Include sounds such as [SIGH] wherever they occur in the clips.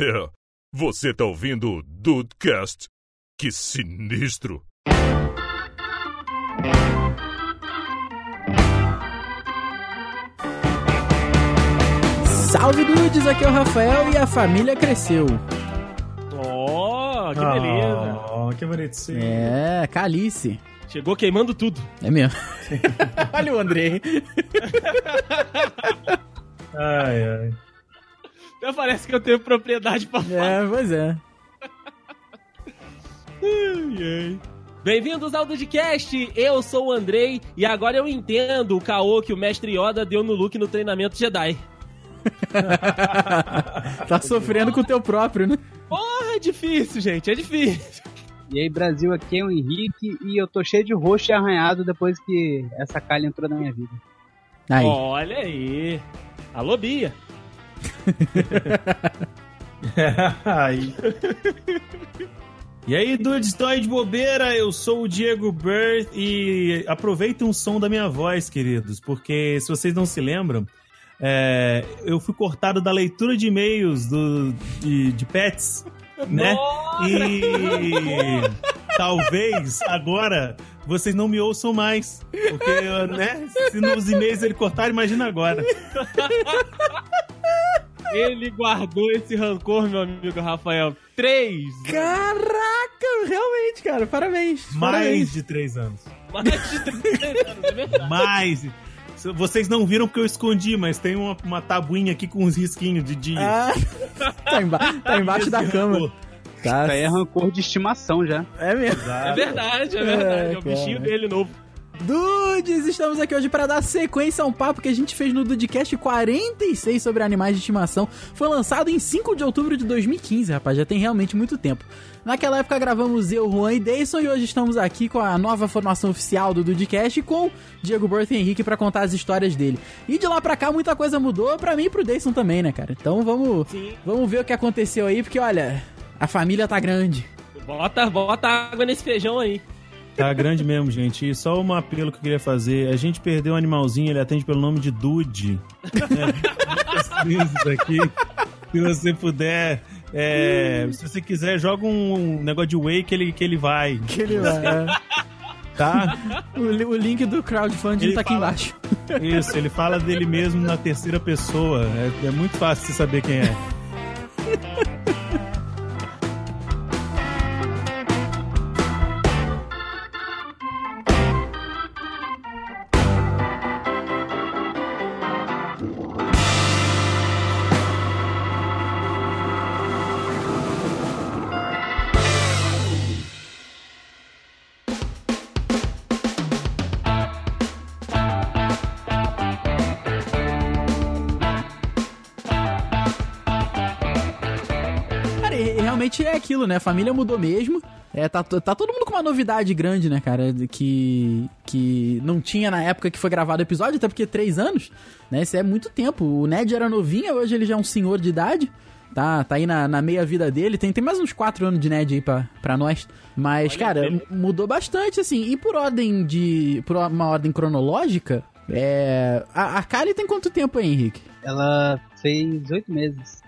É, você tá ouvindo o Dudecast? Que sinistro! Salve dudes, aqui é o Rafael e a família cresceu. Ó, que beleza. Oh, que bonitinho. É, Calice. Chegou queimando tudo. É mesmo. [LAUGHS] Olha o Andrei. Ai, ai. Até parece que eu tenho propriedade pra falar. É, pois é. Ai, ai. Bem-vindos ao Dudcast, eu sou o Andrei e agora eu entendo o caô que o mestre Yoda deu no Luke no treinamento Jedi. [LAUGHS] tá sofrendo com o teu próprio, né? Porra, é difícil, gente, é difícil. E aí, Brasil, aqui é o Henrique e eu tô cheio de roxo e arranhado depois que essa calha entrou na minha vida. Aí. Olha aí. Alô, Bia. [LAUGHS] Ai. E aí, dudes, aí de bobeira? Eu sou o Diego Birth e aproveitem um som da minha voz, queridos, porque se vocês não se lembram, é, eu fui cortado da leitura de e-mails do, de, de pets, né? E talvez agora vocês não me ouçam mais, porque, né? Se nos e-mails ele cortar, imagina agora. [LAUGHS] Ele guardou esse rancor, meu amigo Rafael. Três! Caraca, realmente, cara, parabéns. Mais parabéns. de três anos. Mais de três anos, é verdade. Mais. Vocês não viram porque eu escondi, mas tem uma, uma tabuinha aqui com uns risquinhos de dia. Ah, tá, emba tá [LAUGHS] embaixo da cama. Tá. Isso aí é rancor de estimação já. É mesmo. É verdade, é verdade. É, o cara. bichinho dele novo. Dudes, estamos aqui hoje para dar sequência a um papo que a gente fez no Dudcast 46 sobre animais de estimação. Foi lançado em 5 de outubro de 2015, rapaz, já tem realmente muito tempo. Naquela época gravamos eu, Juan e Deison e hoje estamos aqui com a nova formação oficial do Dudcast com Diego Berto e Henrique para contar as histórias dele. E de lá pra cá muita coisa mudou, pra mim e pro Deison também, né, cara? Então vamos, Sim. vamos ver o que aconteceu aí, porque olha, a família tá grande. Bota, bota água nesse feijão aí. Tá grande mesmo, gente. E só um apelo que eu queria fazer. A gente perdeu um animalzinho, ele atende pelo nome de Dude. [LAUGHS] É, aqui. Se você puder. é, se você quiser, joga um negócio de whey que ele, que ele vai. Que ele vai. Tá? o, o link do crowdfunding Ele tá aqui fala- embaixo. Isso, ele fala dele mesmo na terceira pessoa. É, é muito fácil você saber quem é. [LAUGHS] né? A família mudou mesmo. É, tá, tá todo mundo com uma novidade grande, né, cara? Que, que não tinha na época que foi gravado o episódio, até porque três anos, né? Isso é muito tempo. O Ned era novinho, hoje ele já é um senhor de idade. Tá, tá aí na, na meia vida dele. Tem, tem mais uns quatro anos de Ned aí pra, pra nós. Mas, Olha cara, ele. mudou bastante, assim. E por ordem de. Por uma ordem cronológica, é. A, a Kali tem quanto tempo aí, Henrique? Ela fez oito meses.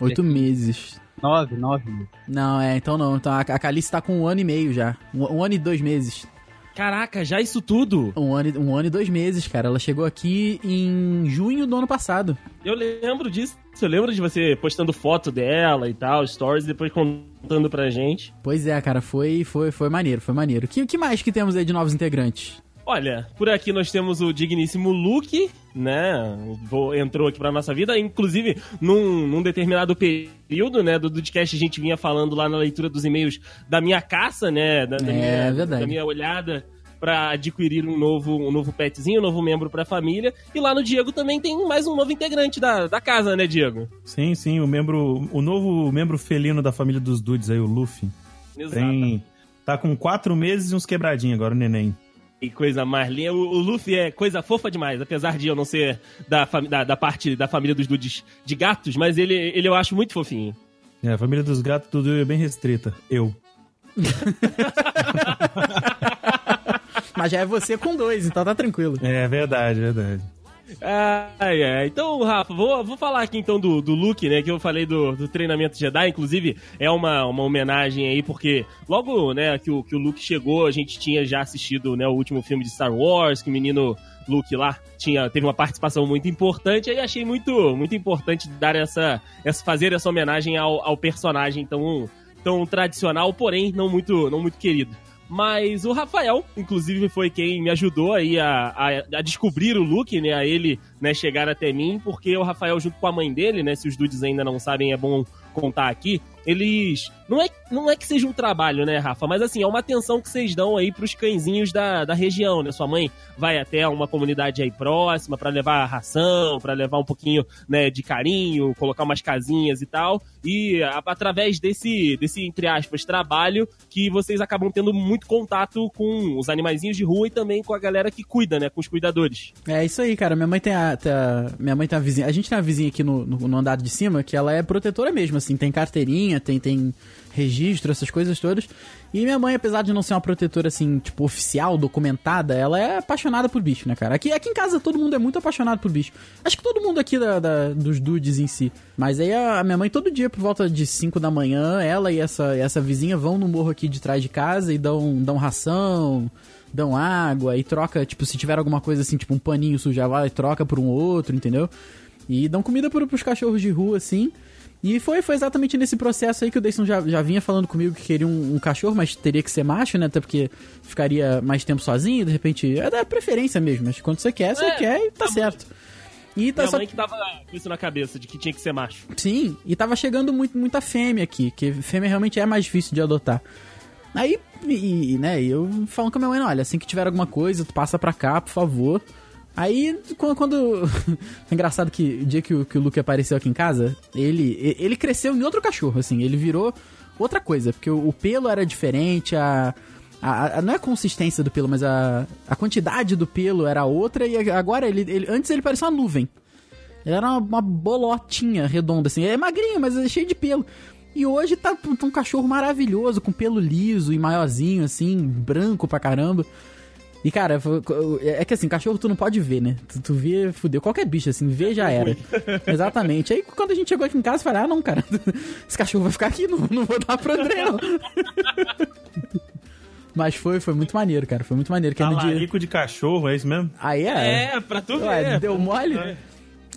Oito meses. Nove, nove meses. Não, é, então não. Então a, a Calice tá com um ano e meio já. Um, um ano e dois meses. Caraca, já isso tudo? Um ano, e- um ano e dois meses, cara. Ela chegou aqui em junho do ano passado. Eu lembro disso. Eu lembro de você postando foto dela e tal, stories, e depois contando pra gente. Pois é, cara, foi, foi, foi maneiro, foi maneiro. O que, que mais que temos aí de novos integrantes? Olha, por aqui nós temos o digníssimo Luke, né? Entrou aqui pra nossa vida. Inclusive, num, num determinado período, né, do podcast, a gente vinha falando lá na leitura dos e-mails da minha caça, né? Da, da É, minha, verdade. Da minha olhada pra adquirir um novo, um novo petzinho, um novo membro pra família. E lá no Diego também tem mais um novo integrante da, da casa, né, Diego? Sim, sim, o membro. O novo membro felino da família dos Dudes aí, o Luffy. Exato. Tem. Tá com quatro meses e uns quebradinhos agora, o neném. Que coisa mais linda. O, o Luffy é coisa fofa demais, apesar de eu não ser da, da, da parte da família dos dudes de gatos, mas ele, ele eu acho muito fofinho. É, a família dos gatos tudo é bem restrita. Eu. [LAUGHS] Mas já é você com dois, então tá tranquilo. É verdade, verdade. Ai, ai. Então, Rafa, vou, vou falar aqui então do, do Luke, né? Que eu falei do, do treinamento Jedi. Inclusive, é uma, uma homenagem aí, porque logo, né, que o, que o Luke chegou, a gente tinha já assistido né, o último filme de Star Wars, que o menino Luke lá tinha, teve uma participação muito importante. Aí achei muito, muito importante dar essa, essa fazer essa homenagem ao, ao personagem tão, tão tradicional, porém não muito, não muito querido. Mas o Rafael, inclusive, foi quem me ajudou aí a, a, a, descobrir o Luke, né? A ele né, chegar até mim, porque o Rafael, junto com a mãe dele, né? Se os dudes ainda não sabem, é bom contar aqui eles. Não é, não é que seja um trabalho, né, Rafa? Mas assim, é uma atenção que vocês dão aí pros cãezinhos da, da região, né? Sua mãe vai até uma comunidade aí próxima para levar ração, para levar um pouquinho né, de carinho, colocar umas casinhas e tal. E a, através desse, desse, entre aspas, trabalho, que vocês acabam tendo muito contato com os animaizinhos de rua e também com a galera que cuida, né? Com os cuidadores. É isso aí, cara. Minha mãe tem a. Tem a minha mãe tem a vizinha. A gente tem uma vizinha aqui no, no, no andar de cima que ela é protetora mesmo, assim, tem carteirinha tem, tem registro, essas coisas todas. E minha mãe, apesar de não ser uma protetora, assim, tipo, oficial, documentada, ela é apaixonada por bicho, né, cara? Aqui, aqui em casa todo mundo é muito apaixonado por bicho. Acho que todo mundo aqui da, da dos dudes em si. Mas aí a, a, minha mãe, todo dia, por volta de 5 da manhã, ela e essa, essa vizinha vão no morro aqui de trás de casa e dão, dão ração, dão água e troca, tipo, se tiver alguma coisa assim, tipo um paninho suja lá, e troca por um outro, entendeu? E dão comida pro, pros cachorros de rua, assim. E foi, foi exatamente nesse processo aí que o Dayson já, já vinha falando comigo que queria um, um, cachorro, mas teria que ser macho, né? Até porque ficaria mais tempo sozinho, de repente. É da preferência mesmo, mas quando você quer, você é, quer e tá certo. E tá Minha só... mãe que tava com isso na cabeça, de que tinha que ser macho. Sim, e tava chegando muito, muita fêmea aqui, que fêmea realmente é mais difícil de adotar. Aí, e, né, eu falando com a minha mãe, olha, assim que tiver alguma coisa, tu passa pra cá, por favor. Aí, quando. quando... [LAUGHS] engraçado que o dia que o, que o Luke apareceu aqui em casa, ele, ele cresceu em outro cachorro, assim, ele virou outra coisa, porque o, o pelo era diferente, a, a, a, não é a consistência do pelo, mas a, a quantidade do pelo era outra, e agora ele, ele. Antes ele parecia uma nuvem. Ele era uma, uma bolotinha redonda, assim. É magrinho, mas é cheio de pelo. E hoje tá, tá um cachorro maravilhoso, com pelo liso e maiorzinho, assim, branco pra caramba. E, cara, é que assim, cachorro tu não pode ver, né? Tu, tu vê, fudeu. Qualquer bicho, assim, vê já era. [LAUGHS] Exatamente. Aí quando a gente chegou aqui em casa, eu falei, ah, não, cara, [LAUGHS] esse cachorro vai ficar aqui, não, não vou dar pro André, não. [LAUGHS] Mas foi, foi muito maneiro, cara. Foi muito maneiro. Que é Talarico dia... de cachorro, é isso mesmo? Aí é. É, pra tu ver. Deu mole? É.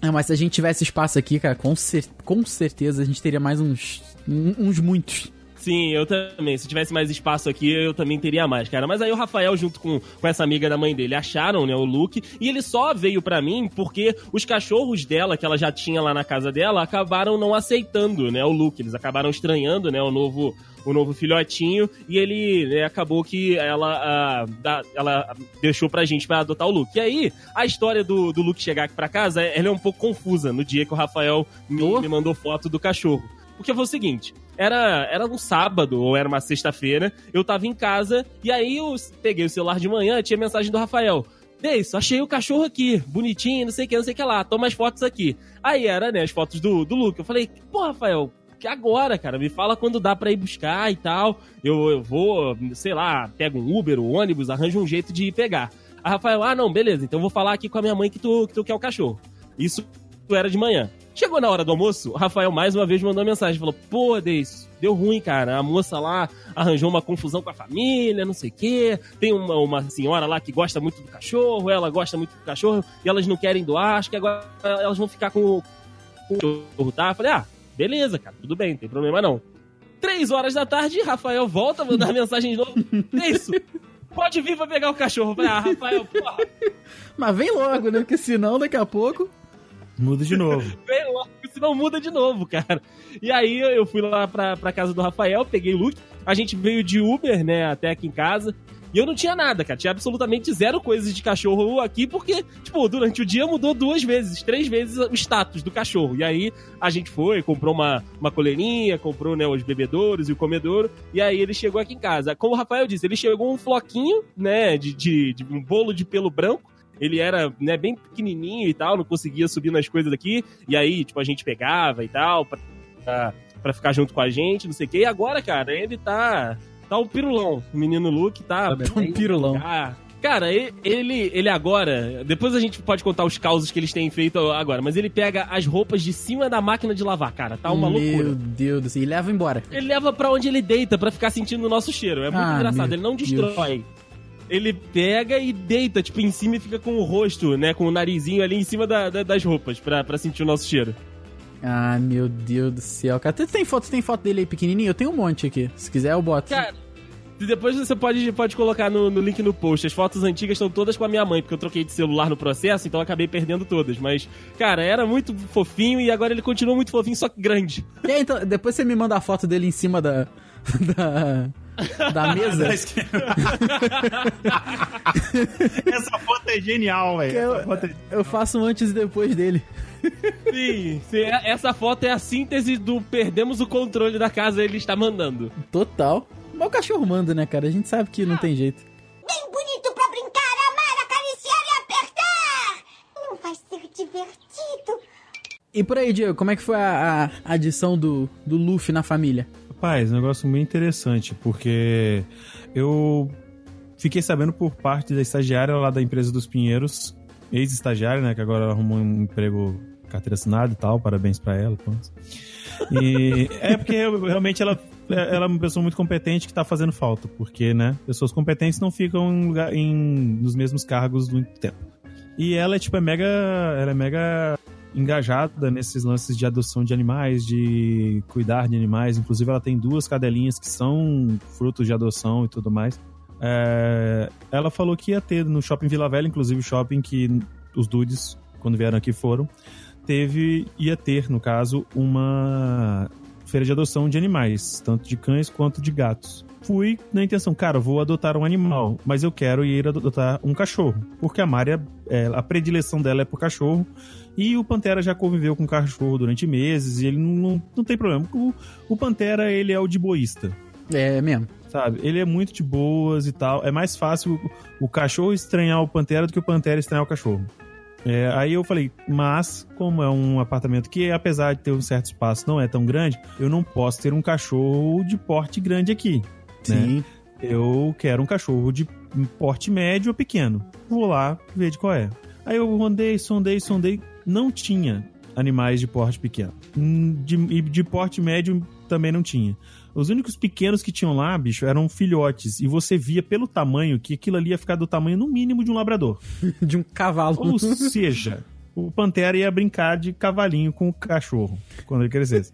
é. mas se a gente tivesse espaço aqui, cara, com, cer com certeza a gente teria mais uns, uns muitos. Sim, eu também. Se tivesse mais espaço aqui, eu também teria mais, cara. Mas aí o Rafael, junto com, com essa amiga da mãe dele, acharam, né, o Luke. E ele só veio para mim porque os cachorros dela, que ela já tinha lá na casa dela, acabaram não aceitando, né, o Luke. Eles acabaram estranhando, né, o novo o novo filhotinho e ele né, acabou que ela, a, da, ela deixou pra gente pra adotar o Luke. E aí, a história do, do Luke chegar aqui pra casa, ela é um pouco confusa no dia que o Rafael me, me mandou foto do cachorro. Porque foi o seguinte, era, era um sábado ou era uma sexta-feira, eu tava em casa e aí eu peguei o celular de manhã, tinha mensagem do Rafael. Isso, achei o cachorro aqui, bonitinho, não sei o que, não sei o que lá, toma as fotos aqui. Aí era, né, as fotos do, do Luke. Eu falei, pô, Rafael, que agora, cara, me fala quando dá pra ir buscar e tal. Eu, eu vou, sei lá, pego um Uber, um ônibus, arranjo um jeito de ir pegar. A Rafael, ah, não, beleza, então eu vou falar aqui com a minha mãe que tu, que tu quer o cachorro. Isso era de manhã. Chegou na hora do almoço, o Rafael mais uma vez mandou uma mensagem. Falou, pô, Deis, deu ruim, cara. A moça lá arranjou uma confusão com a família, não sei o quê. Tem uma, uma senhora lá que gosta muito do cachorro, ela gosta muito do cachorro, e elas não querem doar, acho que agora elas vão ficar com, o cachorro, tá? Falei, ah, beleza, cara, tudo bem, não tem problema não. Três horas da tarde, Rafael volta, mandar [LAUGHS] mensagem de novo. É isso. Pode vir pra pegar o cachorro. Falei, ah, Rafael, porra. [LAUGHS] Mas vem logo, né? Porque senão daqui a pouco. Muda de novo. [LAUGHS] Vem logo, senão muda de novo, cara. E aí eu fui lá pra, pra casa do Rafael, peguei o Luke. A gente veio de Uber, né, até aqui em casa. E eu não tinha nada, cara. Tinha absolutamente zero coisas de cachorro aqui, porque, tipo, durante o dia mudou duas vezes, três vezes o status do cachorro. E aí a gente foi, comprou uma, uma coleirinha, comprou, né, os bebedouros e o comedouro. E aí ele chegou aqui em casa. Como o Rafael disse, ele chegou um floquinho, né, de, de, de um bolo de pelo branco ele era, né, bem pequenininho e tal, não conseguia subir nas coisas daqui, e aí, tipo, a gente pegava e tal, pra, pra, pra ficar junto com a gente, não sei o quê. E agora, cara, ele tá, tá um pirulão. O menino Luke tá... Tá um pirulão. Ah, Cara, ele, ele agora. Depois a gente pode contar os causos que eles têm feito agora, mas ele pega as roupas de cima da máquina de lavar, cara. Tá uma Meu loucura. Deus do céu. E leva embora. Ele leva pra onde ele deita pra ficar sentindo o nosso cheiro. É muito Ah, engraçado. meu Ele não Deus. Ele pega e deita, tipo, em cima e fica com o rosto, né? Com o narizinho ali em cima da- da- das roupas pra, pra sentir o nosso cheiro. Ah, meu Deus do céu, cara. Tu tem foto, tem foto dele aí pequenininho? Eu tenho um monte aqui. Se quiser, eu boto. Cara, depois você pode, pode colocar no, no link no post. As fotos antigas estão todas com a minha mãe, porque eu troquei de celular no processo, então eu acabei perdendo todas. Mas, cara, era muito fofinho e agora ele continua muito fofinho, só que grande. E aí, então, depois você me manda a foto dele em cima da. [LAUGHS] da. Da [LAUGHS] mesa. [LAUGHS] Essa foto é genial, velho. Eu- é- Eu faço um antes e depois dele. [LAUGHS] Sim, sim, é- essa foto é a síntese do perdemos o controle da casa ele está mandando. Total. Mas o cachorro manda, né, cara? A gente sabe que não tem jeito. Bem bonito pra brincar, amar, acariciar e apertar! Não vai ser divertido? E por aí, Diego, como é que foi a, a adição do, do Luffy na família? Rapaz, um negócio muito interessante, porque eu fiquei sabendo por parte da estagiária lá da empresa dos Pinheiros, ex-estagiária, né, que agora arrumou um emprego carteira assinada e tal, parabéns pra ela. pronto. E [LAUGHS] é porque realmente ela, ela é uma pessoa muito competente que tá fazendo falta, porque, né, pessoas competentes não ficam em lugar- em- nos mesmos cargos muito tempo. E ela é tipo é mega, ela é mega engajada nesses lances de adoção de animais, de cuidar de animais. Inclusive, ela tem duas cadelinhas que são frutos de adoção e tudo mais. É, ela falou que ia ter no shopping Vila Velha, inclusive o shopping que os dudes, quando vieram aqui, foram. Teve, ia ter, no caso, uma feira de adoção de animais, tanto de cães quanto de gatos. Fui na intenção, cara, vou adotar um animal, mas eu quero ir adotar um cachorro. Porque a Mária, é, a predileção dela é por cachorro. E o Pantera já conviveu com cachorro durante meses e ele não, não tem problema. O, o Pantera, ele é o de boísta, É mesmo. sabe? Ele é muito de boas e tal. É mais fácil o, o cachorro estranhar o Pantera do que o Pantera estranhar o cachorro. É, aí eu falei, mas como é um apartamento que, apesar de ter um certo espaço, não é tão grande, eu não posso ter um cachorro de porte grande aqui. Sim. Eu quero um cachorro de porte médio ou pequeno. Vou lá ver de qual é. Aí eu rondei, sondei, sondei. Não tinha animais de porte pequeno. Hum, De, e de porte médio também não tinha. Os únicos pequenos que tinham lá, bicho, eram filhotes. E você via pelo tamanho que aquilo ali ia ficar do tamanho, no mínimo, de um labrador. [LAUGHS] De um cavalo. Ou seja, o Pantera ia brincar de cavalinho com o cachorro quando ele crescesse.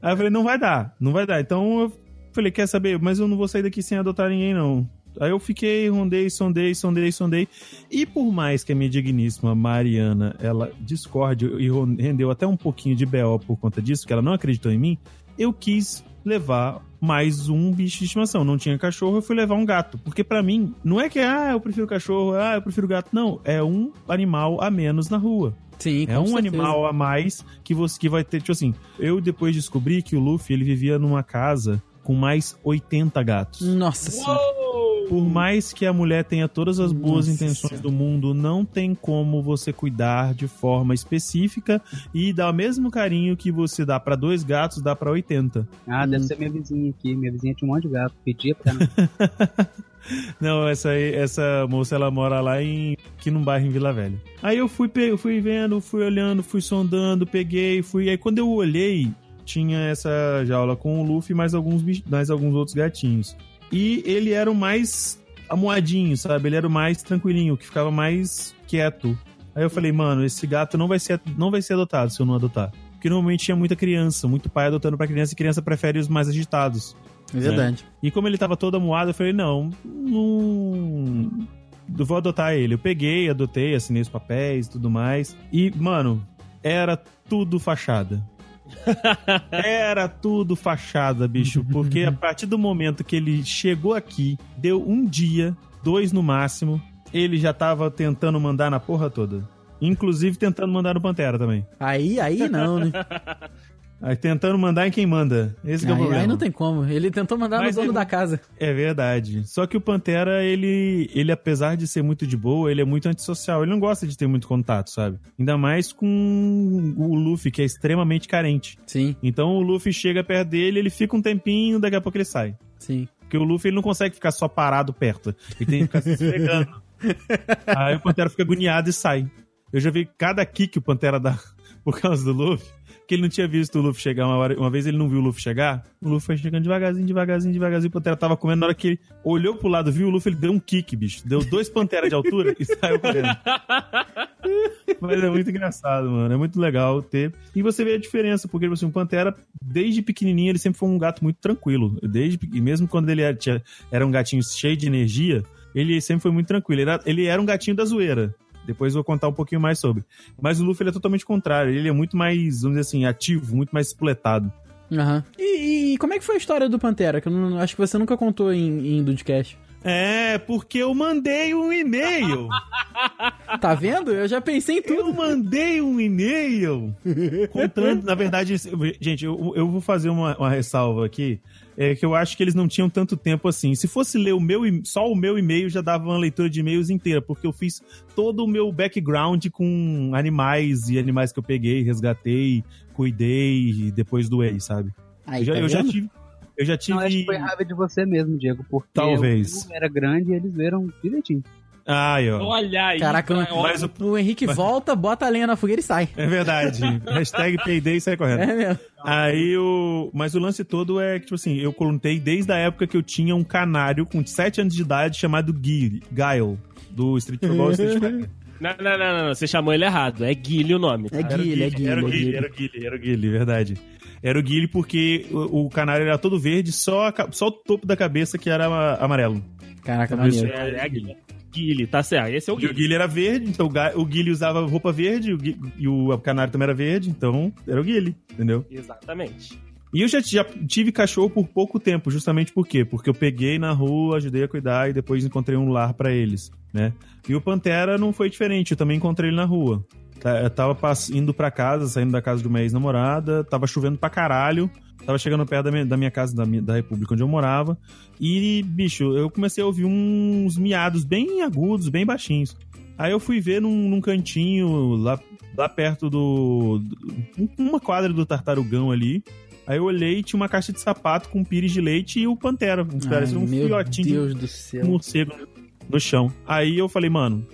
Aí eu falei, não vai dar, não vai dar. Então eu falei, quer saber? Mas eu não vou sair daqui sem adotar ninguém, não. Aí eu fiquei, rondei, sondei, sondei, sondei. E por mais que a minha digníssima Mariana, ela discorde e rendeu até um pouquinho de BO por conta disso, que ela não acreditou em mim, eu quis levar mais um bicho de estimação. Não tinha cachorro, eu fui levar um gato. Porque pra mim, não é que, ah, eu prefiro cachorro, ah, eu prefiro gato. Não, é um animal a menos na rua. Sim, É um certeza. animal a mais que você que vai ter, tipo assim, eu depois descobri que o Luffy, ele vivia numa casa com mais 80 gatos. Nossa senhora. Por mais que a mulher tenha todas as boas Nossa intenções Senhora. do mundo, não tem como você cuidar de forma específica e dar o mesmo carinho que você dá pra dois gatos, dá pra 80. Ah, deve ser minha vizinha aqui. Minha vizinha tinha um monte de gato. Pedia pra não. [LAUGHS] Não, essa essa moça ela mora lá em aqui num bairro em Vila Velha. Aí eu fui pe- fui vendo, fui olhando, fui sondando, peguei, fui. Aí quando eu olhei, tinha essa jaula com o Luffy mais alguns mais alguns outros gatinhos. E ele era o mais amuadinho, sabe? Ele era o mais tranquilinho, que ficava mais quieto. Aí eu falei, mano, esse gato não vai ser não vai ser adotado se eu não adotar. Porque normalmente tinha muita criança, muito pai adotando pra criança e criança prefere os mais agitados. É verdade. E como ele tava todo amuado, eu falei, não, não. Eu vou adotar ele. Eu peguei, adotei, assinei os papéis e tudo mais. E, mano, era tudo fachada. [LAUGHS] Era tudo fachada, bicho. Porque a partir do momento que ele chegou aqui, deu um dia, dois no máximo, ele já tava tentando mandar na porra toda. Inclusive tentando mandar no Pantera também. Aí, aí não, né? [LAUGHS] Aí tentando mandar em quem manda. Esse que é o Aí, problema. aí não tem como. Ele tentou mandar Mas no dono ele- da casa. É verdade. Só que o Pantera, ele, ele, apesar de ser muito de boa, ele é muito antissocial. Ele não gosta de ter muito contato, sabe? Ainda mais com o Luffy, que é extremamente carente. Sim, Então o Luffy chega perto dele, ele fica um tempinho, daqui a pouco ele sai. sim. Porque o Luffy ele não consegue ficar só parado perto. Ele tem que ficar se esfregando. [LAUGHS] Aí o Pantera fica agoniado e sai. Eu já vi cada kick que o Pantera dá [LAUGHS] por causa do Luffy, que ele não tinha visto o Luffy chegar. Uma, hora- uma vez ele não viu o Luffy chegar, o Luffy foi chegando devagarzinho, devagarzinho, devagarzinho. O Pantera tava comendo. Na hora que ele olhou pro lado, viu o Luffy, ele deu um kick, bicho. Deu dois Panteras de altura e saiu correndo. [LAUGHS] Mas é muito engraçado, mano. É muito legal ter. E você vê a diferença, porque assim, o Pantera, desde pequenininho, ele sempre foi um gato muito tranquilo. Desde, e mesmo quando ele era, tinha- era um gatinho cheio de energia, ele sempre foi muito tranquilo. Ele era, ele era um gatinho da zoeira. Depois eu vou contar um pouquinho mais sobre. Mas o Luffy ele é totalmente contrário. Ele é muito mais, vamos dizer assim, ativo, muito mais espletado. Aham. E, e como é que foi a história do Pantera? Que eu não, acho que você nunca contou em, em Dudcast. É, porque eu mandei um e-mail. [LAUGHS] Tá vendo? Eu já pensei em Eu tudo. mandei um e-mail [LAUGHS] contando. Na verdade, esse- gente, eu, eu vou fazer uma, uma ressalva aqui. É que eu acho que eles não tinham tanto tempo assim. Se fosse ler o meu, só o meu e-mail, já dava uma leitura de e-mails inteira, porque eu fiz todo o meu background com animais e animais que eu peguei, resgatei, cuidei e depois doei, sabe? Aí, eu, já, tá eu já tive. Eu já tive. Não, acho que foi raiva de você mesmo, Diego, porque Talvez. o era grande e eles viram direitinho. Ai, ó. Olha aí. Caraca, ó, mas o- O Henrique volta, bota a lenha na fogueira e sai. É verdade. [LAUGHS] Hashtag peidei e sai correndo. É mesmo. Aí o. Mas o lance todo é que, tipo assim, eu contei desde a época que eu tinha um canário com 7 anos de idade chamado Guile, Guile, do Street Football Street Fighter. [LAUGHS] Não, não, não, não, não, você chamou ele errado. É Guilherme o nome. É tá? Guile, é Guile. Era o é Guile, Guile. era o Guile, era o Guile, verdade. Era o Guile porque o, o canário era todo verde, só, a só o topo da cabeça que era ama- amarelo. Caraca, isso maneiro. É, é a Guile. Guile, tá certo. Esse é o E o Guile. Guile era verde, então o Guile usava roupa verde o e o canário também era verde, então era o Guile, entendeu? Exatamente. E eu já, já tive cachorro por pouco tempo, justamente por quê? Porque eu peguei na rua, ajudei a cuidar e depois encontrei um lar pra eles, né? E o Pantera não foi diferente, eu também encontrei ele na rua. Tá, Eu tava indo pra casa, saindo da casa de uma ex-namorada, tava chovendo pra caralho, tava chegando perto da minha, da minha casa, da, minha- da república onde eu morava, e, bicho, eu comecei a ouvir uns miados bem agudos, bem baixinhos. Aí eu fui ver num, num cantinho, lá, lá perto do, do- uma quadra do tartarugão ali, Aí eu olhei e tinha uma caixa de sapato com pires de leite e o Pantera. Um, Ai, um meu filhotinho Deus do céu. morcego no chão. Aí eu falei, mano,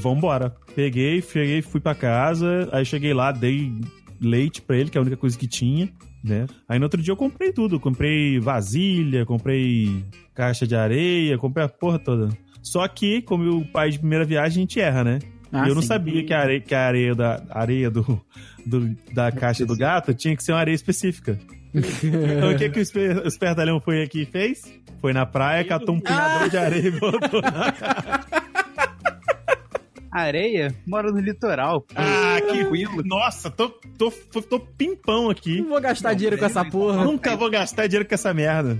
vambora. Peguei, cheguei, fui pra casa. Aí cheguei lá, dei leite pra ele, que é a única coisa que tinha, né? Aí no outro dia eu comprei tudo. Comprei vasilha, comprei caixa de areia, comprei a porra toda. Só que, como o pai de primeira viagem, a gente erra, né? Ah, eu não sim. sabia que a areia, que a areia da a areia do, do- da caixa do gato tinha que ser uma areia específica. [LAUGHS] então o que, que o, esper, o espertalhão foi aqui e fez? Foi na praia, catou um punhador de areia e botou na Areia mora no litoral. Ah, que Nossa, tô, tô, tô pimpão aqui. Não vou gastar dinheiro com essa porra. Nunca vou gastar dinheiro com essa merda.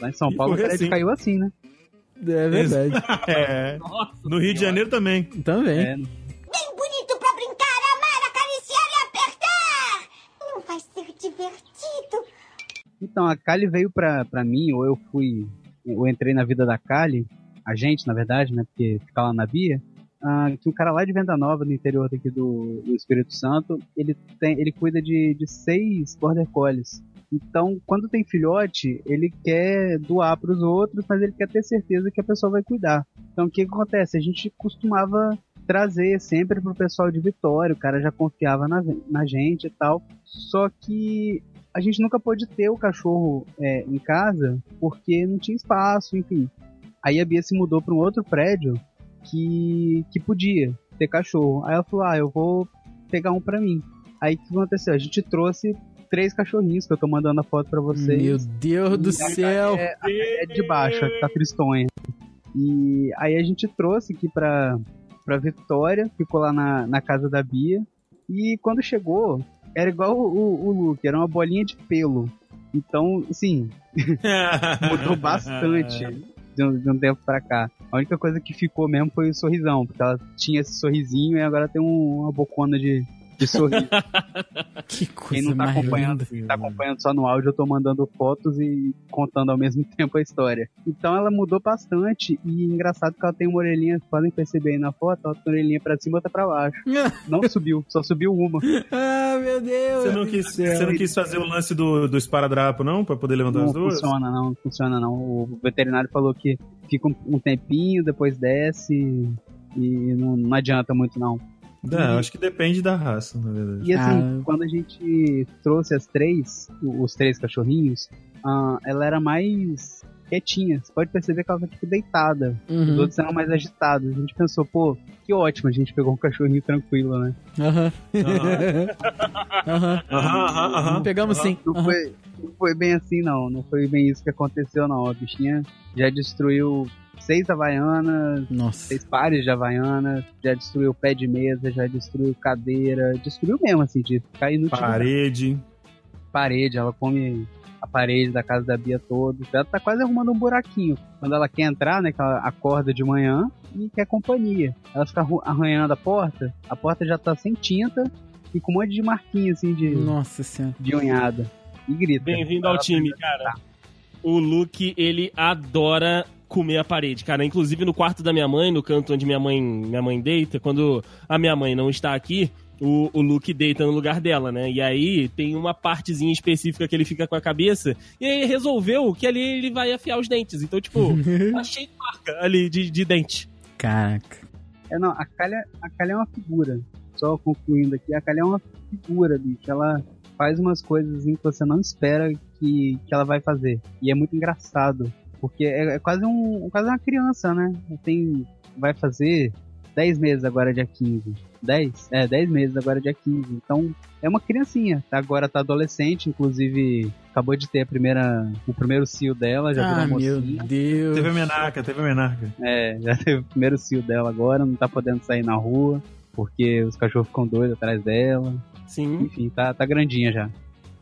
Lá em São Paulo o assim. caiu assim, né? É verdade. [LAUGHS] É. No Rio de Janeiro também. Também. É, Bem bonito pra brincar, amar, acariciar e apertar! Não vai ser divertido? Então, a Kali veio pra, pra mim, ou eu fui. Eu entrei na vida da Kali, a gente, na verdade, né? Porque fica lá na Bia. Ah, que um cara lá de Venda Nova, no interior daqui do, do Espírito Santo, ele, tem, ele cuida de, de seis Border Collies. Então, quando tem filhote, ele quer doar para os outros, mas ele quer ter certeza que a pessoa vai cuidar. Então, o que, que acontece? A gente costumava trazer sempre pro pessoal de Vitória, o cara já confiava na, na gente e tal. Só que a gente nunca pôde ter o cachorro é, em casa porque não tinha espaço, enfim. Aí a Bia se mudou para um outro prédio que, que podia ter cachorro. Aí ela falou: Ah, eu vou pegar um para mim. Aí o que aconteceu? A gente trouxe três cachorrinhos que eu tô mandando a foto para vocês. Meu Deus do E a céu. É, é de baixo, a que tá tristonha. E aí a gente trouxe aqui pra, pra Vitória, ficou lá na, na casa da Bia. E quando chegou, era igual o, o, o Luke, era uma bolinha de pelo. Então, assim, [LAUGHS] mudou [LAUGHS] bastante de um, de um tempo pra cá. A única coisa que ficou mesmo foi o sorrisão, porque ela tinha esse sorrisinho e agora tem um- uma bocona de, de sorriso. [LAUGHS] Que Quem coisa não tá acompanhando, linda. tá acompanhando só no áudio, eu tô mandando fotos e contando ao mesmo [LAUGHS] tempo a história. Então ela mudou bastante e engraçado que ela tem uma orelhinha, podem perceber aí na foto, ela tem uma orelhinha pra cima e outra pra baixo. [LAUGHS] Não subiu, só subiu uma. ah, meu Deus. Você não quis, você não quis fazer o lance do, do esparadrapo, não? Pra poder levantar Não as duas? funciona não, não funciona não. O veterinário falou que fica um, um tempinho, depois desce E não, não adianta muito, não. Não, acho que depende da raça, na verdade. E assim, Ah. quando a gente trouxe as três, os três cachorrinhos, ah, ela era mais quietinha. Você pode perceber que ela tá tipo deitada. Os Uhum. outros eram mais agitados. A gente pensou, pô, que ótimo, a gente pegou um cachorrinho tranquilo, né? Aham. Aham. Aham. Pegamos sim. Não Aham. foi, não foi bem assim, não. Não foi bem isso que aconteceu, não. A bichinha já destruiu seis havaianas, Nossa. seis pares de havaianas, já destruiu pé de mesa, já destruiu cadeira, destruiu mesmo, assim, de cair no Parede. parede, ela come a parede da casa da Bia toda. Ela tá quase arrumando um buraquinho. Quando ela quer entrar, né, que ela acorda de manhã e quer companhia. Ela fica arranhando a porta, a porta já tá sem tinta e com um monte de marquinha, assim, de, Nossa senhora. de unhada. E grita. Bem-vindo ao time, cara. O Luke, ele adora comer a parede, cara. Inclusive no quarto da minha mãe, no canto onde minha mãe, minha mãe deita, quando a minha mãe não está aqui, o, o Luke deita no lugar dela, né? E aí tem uma partezinha específica que ele fica com a cabeça, e aí resolveu que ali ele vai afiar os dentes. Então, tipo, [LAUGHS] tá cheio de marca ali de, de dente. Caraca. É, não, a Calha, a Calha é uma figura. Só concluindo aqui, a Calha é uma figura, bicho. Ela faz umas coisas assim, que você não espera que, que ela vai fazer. E é muito engraçado. Porque é, é quase, um, quase uma criança, né? Tem, vai fazer 10 meses agora, dia 15. 10? É, 10 meses agora, dia 15. Então, é uma criancinha. Agora tá adolescente, inclusive acabou de ter a primeira, o primeiro cio dela, já Ah, virou meu mocinha. Deus. Teve a menarca, teve a menarca. É, já teve o primeiro cio dela agora, não tá podendo sair na rua, porque os cachorros ficam doidos atrás dela. Sim. Enfim, tá, tá grandinha já.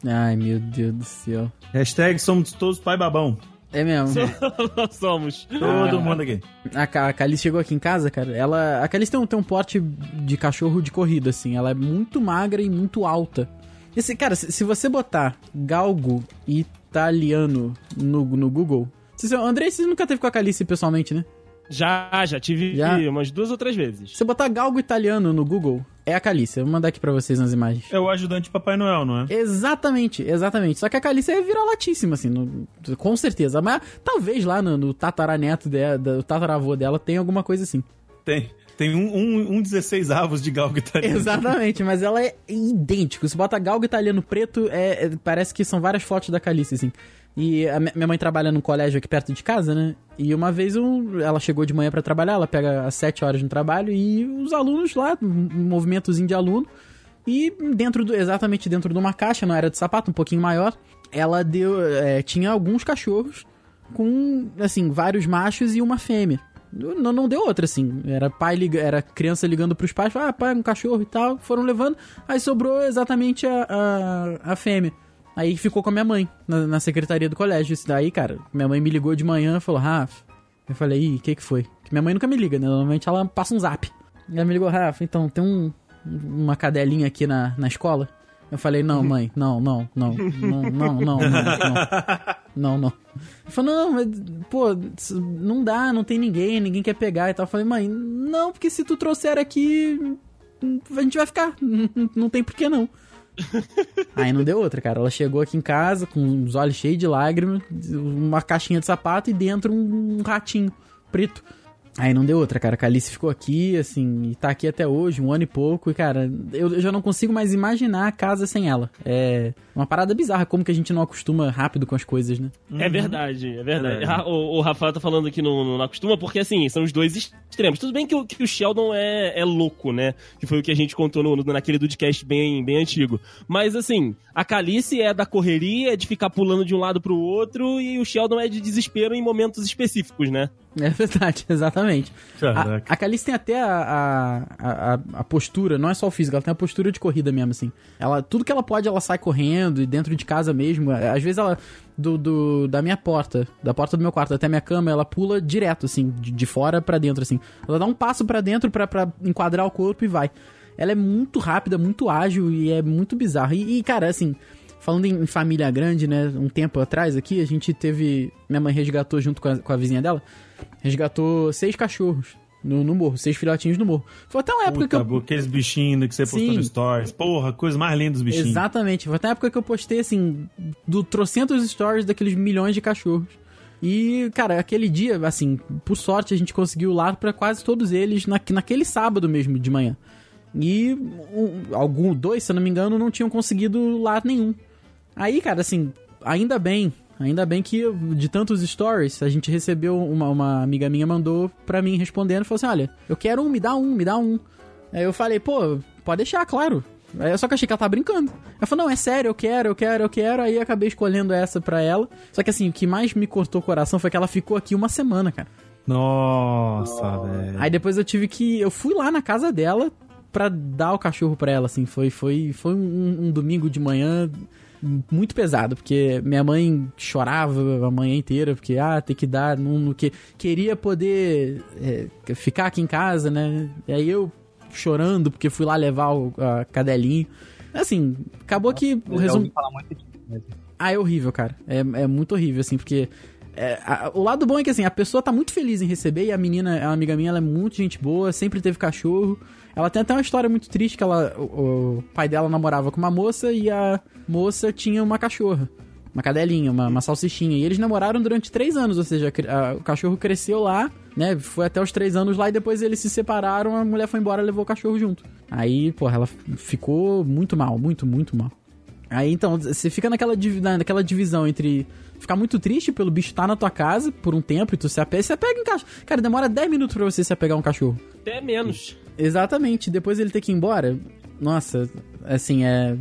Ai, meu Deus do céu. Hashtag somos todos pai babão. É mesmo. [LAUGHS] Nós somos. Todo mundo aqui. A, a Calice chegou aqui em casa, cara. Ela, a Calice tem um, tem um porte de cachorro de corrida, assim. Ela é muito magra e muito alta. Esse, cara, se, se você botar galgo italiano no, no Google. Se, você- Andrei, você nunca teve com a Calice pessoalmente, né? Já, já tive Já? umas duas ou três vezes. Se você botar galgo italiano no Google, é a Calice. Eu vou mandar aqui pra vocês nas imagens. É o ajudante de Papai Noel, não é? Exatamente, exatamente. Só que a Calice é vira-latíssima, assim, no- com certeza. Mas talvez lá no, no tataraneto dela, do tataravô dela, tenha alguma coisa assim. Tem. Tem um, um, um 16 avos de galgo italiano. Exatamente, mas ela é idêntica. Se bota galgo italiano preto, é, é- parece que são várias fotos da Calice, assim. E a mi- minha mãe trabalha num colégio aqui perto de casa, né? E uma vez um- ela chegou de manhã pra trabalhar, ela pega às 7 horas no trabalho e os alunos lá, um movimentozinho de aluno. E dentro do, exatamente dentro de uma caixa, não era de sapato, um pouquinho maior, ela deu, é, tinha alguns cachorros com, assim, vários machos e uma fêmea. Não, não deu outra, assim. Era pai liga, era criança ligando pros pais, ah, pai, um cachorro e tal, foram levando. Aí sobrou exatamente a, a, a fêmea. Aí ficou com a minha mãe, na, na secretaria do colégio. Isso daí, cara, minha mãe me ligou de manhã e falou, Rafa. Eu falei, ih, o que que foi? Que minha mãe nunca me liga, né? Normalmente ela passa um zap. Ela me ligou, Rafa, então, tem um, uma cadelinha aqui na, na escola? Eu falei, não, mãe, não, não, não, não, não, não, não, não, não, não. Ele falou, não, mas, pô, não dá, não tem ninguém, ninguém quer pegar e tal. Eu falei, mãe, não, porque se tu trouxer aqui, a gente vai ficar, não, [LAUGHS] não tem porquê não. [LAUGHS] Aí não deu outra, cara. Ela chegou aqui em casa com os olhos cheios de lágrimas, uma caixinha de sapato e dentro um ratinho preto. Aí não deu outra, cara. A Calice ficou aqui, assim, e tá aqui até hoje, um ano e pouco. E, cara, eu, eu já não consigo mais imaginar a casa sem ela. É uma parada bizarra, como que a gente não acostuma rápido com as coisas, né? É verdade, é verdade. É. Ra- O, o Rafael tá falando que não, não acostuma, porque assim, são os dois extremos. Tudo bem que o, que o Sheldon é, é louco, né? Que foi o que a gente contou no- naquele podcast bem, bem antigo. Mas assim, a Calice é da correria, é de ficar pulando de um lado pro outro, e o Sheldon é de desespero em momentos específicos, né? [LAUGHS] É verdade, [LAUGHS] exatamente. A, a Calice tem até a, a, a, a postura, não é só o físico, ela tem a postura de corrida mesmo, assim. Ela, tudo que ela pode, ela sai correndo e dentro de casa mesmo. Às vezes ela, do, do- da minha porta, da porta do meu quarto até a minha cama, ela pula direto, assim, de, de fora pra dentro, assim. Ela dá um passo pra dentro pra, pra enquadrar o corpo e vai. Ela é muito rápida, muito ágil e é muito bizarra. E, e, cara, assim, falando em família grande, né? Um tempo atrás aqui, a gente teve. Minha mãe resgatou junto com a, com a vizinha dela. Resgatou seis cachorros no, no morro, seis filhotinhos no morro. Foi até uma época que Puta, eu. aqueles bichinhos que você postou Sim. no Stories. Porra, coisa mais linda dos bichinhos. Exatamente. Foi até a época que eu postei, assim, do trocentos stories daqueles milhões de cachorros. E, cara, aquele dia, assim, por sorte a gente conseguiu lar pra quase todos eles na, naquele sábado mesmo de manhã. E um, algum, dois, se eu não me engano, não tinham conseguido lar nenhum. Aí, cara, assim, ainda bem, ainda bem que de tantos stories, a gente recebeu, uma, uma amiga minha mandou pra mim respondendo, falou assim, olha, eu quero um, me dá um, me dá um. Aí eu falei, pô, pode deixar, claro. Aí só que eu achei que ela tava brincando. Ela falou, não, é sério, eu quero, eu quero, eu quero. Aí eu acabei escolhendo essa pra ela. Só que assim, o que mais me cortou o coração foi que ela ficou aqui uma semana, cara. Nossa, velho. Aí depois eu tive que. Eu fui lá na casa dela pra dar o cachorro pra ela, assim. Foi, foi, foi um, um domingo de manhã muito pesado, porque minha mãe chorava a manhã inteira, porque, ah, tem que dar, não, não que, queria poder é, ficar aqui em casa, né? E aí eu chorando, porque fui lá levar o a cadelinho. Assim, acabou que o resumo. Ah, é horrível, cara. É, é muito horrível, assim, porque. É, a- o lado bom é que, assim, a pessoa tá muito feliz em receber e a menina, a amiga minha, ela é muito gente boa, sempre teve cachorro. Ela tem até uma história muito triste que ela, o, o pai dela namorava com uma moça e a moça tinha uma cachorra. Uma cadelinha, uma, uma salsichinha. E eles namoraram durante três anos, ou seja, a a- o cachorro cresceu lá, né? Foi até os três anos lá e depois eles se separaram, a mulher foi embora e levou o cachorro junto. Aí, porra, ela ficou muito mal, muito, muito mal. Aí então, você fica naquela, naquela divisão entre ficar muito triste pelo bicho estar na tua casa por um tempo e tu se apega, se apega em cachorro. Cara, demora 10 minutos pra você se apegar a um cachorro. Até menos. Exatamente, depois ele ter que ir embora, nossa, assim, é.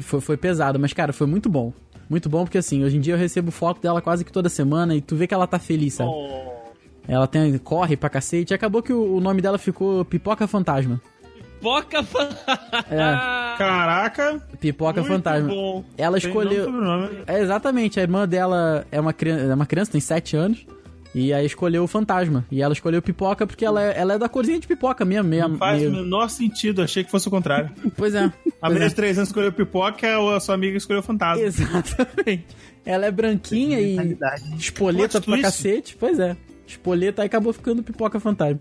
Foi, foi pesado, mas cara, foi muito bom. Muito bom porque assim, hoje em dia eu recebo foto dela quase que toda semana e tu vê que ela tá feliz, sabe? Oh, Ela tem, corre pra cacete. Acabou que o, o nome dela ficou Pipoca Fantasma. Poca fan... É. Caraca, Pipoca muito Fantasma. bom. Ela Tem e escolheu. É, exatamente, a irmã dela é uma, criança, é uma criança, tem 7 anos. E aí escolheu o fantasma. E ela escolheu pipoca porque ela é, ela é da corzinha de pipoca mesmo. Meio, Não faz o menor sentido, achei que fosse o contrário. [LAUGHS] Pois é. A menina é. de 3 anos escolheu pipoca ou a sua amiga escolheu fantasma. Exatamente. Ela é branquinha e espoleta pra twist. cacete. Pois é. Espoleta aí acabou ficando pipoca fantasma.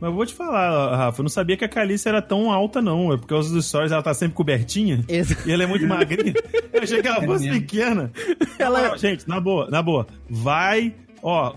Mas eu vou te falar, Rafa, eu não sabia que a Calice era tão alta, não. É porque os dos stories ela tá sempre cobertinha. Exa- E ela é muito magrinha. Eu achei que ela É fosse mesmo. pequena. Ela- Não, gente, na boa, na boa. Vai, ó.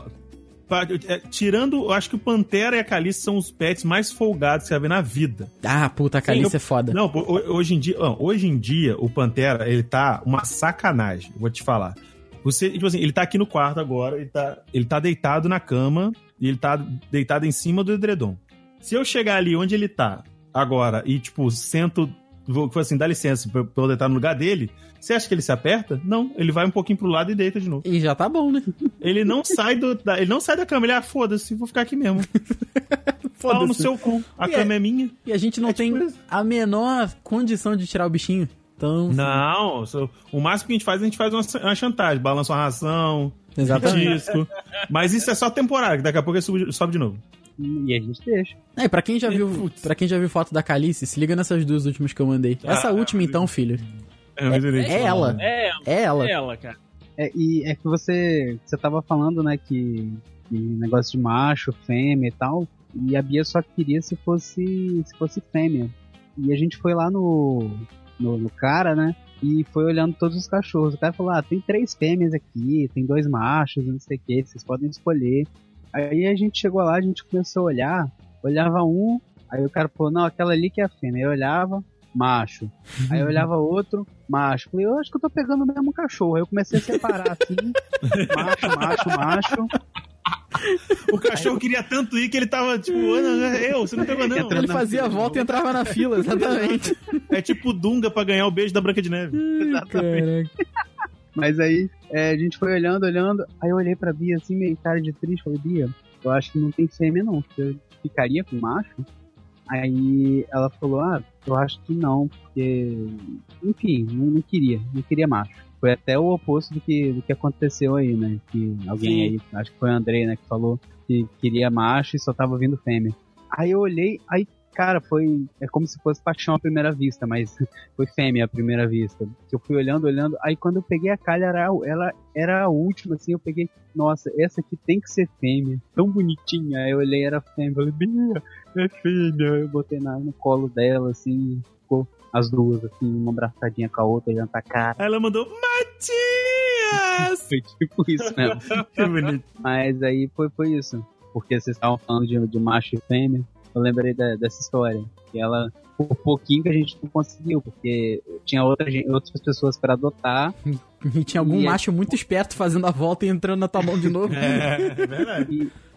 é, tirando, eu acho que o Pantera e a Calice são os pets mais folgados que você vai ver na vida. Ah, puta, a Calice Sim, é foda. Não, hoje em dia, ó, hoje em dia, o Pantera, ele tá uma sacanagem, vou te falar. Você, tipo assim, ele tá aqui no quarto agora, ele tá, ele tá deitado na cama e ele tá deitado em cima do edredom. Se eu chegar ali onde ele tá agora e, tipo, sento, vou tipo assim, dá licença pra eu deitar no lugar dele, você acha que ele se aperta? Não, ele vai um pouquinho pro lado e deita de novo. E já tá bom, né? Ele não sai do, da, ele não sai da cama, ele, ah, foda-se, vou ficar aqui mesmo. [LAUGHS] Pau no seu cu, a E cama é minha. E a gente não É tipo tem isso. a menor condição de tirar o bichinho. Então. Não, so- o máximo que a gente faz, a gente faz uma, uma chantagem, balança uma ração, Exatamente. disco. Mas isso é só temporário, que daqui a pouco ele sobe, sobe de novo. E a gente deixa. É, pra quem já viu, para quem já viu foto da Calice, se liga nessas duas últimas que eu mandei. Essa Ah, última então, filho, É, ele- é ela. É ela, é ela. é ela, cara. É, e é que você, você tava falando, né, que, que negócio de macho, fêmea e tal, e a Bia só queria se fosse, se fosse fêmea. E a gente foi lá no, no, no cara, né, e foi olhando todos os cachorros. O cara falou, ah, tem três fêmeas aqui, tem dois machos, não sei o que, vocês podem escolher. Aí a gente chegou lá, a gente começou a olhar, olhava um, aí o cara falou, não, aquela ali que é a fêmea. Eu olhava, macho. Aí eu [LAUGHS] olhava outro, macho. Falei, eu acho que eu tô pegando o mesmo cachorro. Aí eu comecei a separar assim, [LAUGHS] macho, macho, macho. O cachorro queria tanto ir que ele tava tipo, ah, não, é eu, você não pegou não. Entrando Ele fazia a volta e entrava na fila, [LAUGHS] exatamente. É tipo Dunga pra ganhar o beijo da Branca de Neve. Exatamente. Mas aí é, a gente foi olhando, olhando. Aí eu olhei pra Bia assim, meio cara de triste. Falei, Bia, eu acho que não tem fêmea não. Você ficaria com macho? Aí ela falou, ah, eu acho que não, porque. Enfim, não, não queria, não queria macho. Foi até o oposto do que, do que aconteceu aí, né? Que alguém Sim. aí, acho que foi o Andrei, né, que falou que queria macho e só tava vindo fêmea. Aí eu olhei, aí, cara, foi. É como se fosse paixão à primeira vista, mas [LAUGHS] foi fêmea à primeira vista. Que eu fui olhando, olhando. Aí quando eu peguei a calha, era, ela era a última, assim. Eu peguei, nossa, essa aqui tem que ser fêmea. Tão bonitinha. Aí eu olhei, era fêmea. Falei, Bia, é fêmea. Eu botei na, no colo dela, assim. Ficou as duas, assim, uma abraçadinha com a outra, olhando pra cara. Aí ela mandou, Matinha! Yes! Foi tipo isso mesmo. [LAUGHS] Que bonito. Mas aí foi, foi isso. Porque vocês estavam falando de, de macho e fêmea. Eu lembrei da- dessa história. Que ela, por pouquinho que a gente não conseguiu, porque tinha outra, outras pessoas pra adotar. [LAUGHS] E tinha algum E é- macho muito esperto fazendo a volta e entrando na tua mão de [LAUGHS] novo. É, é verdade.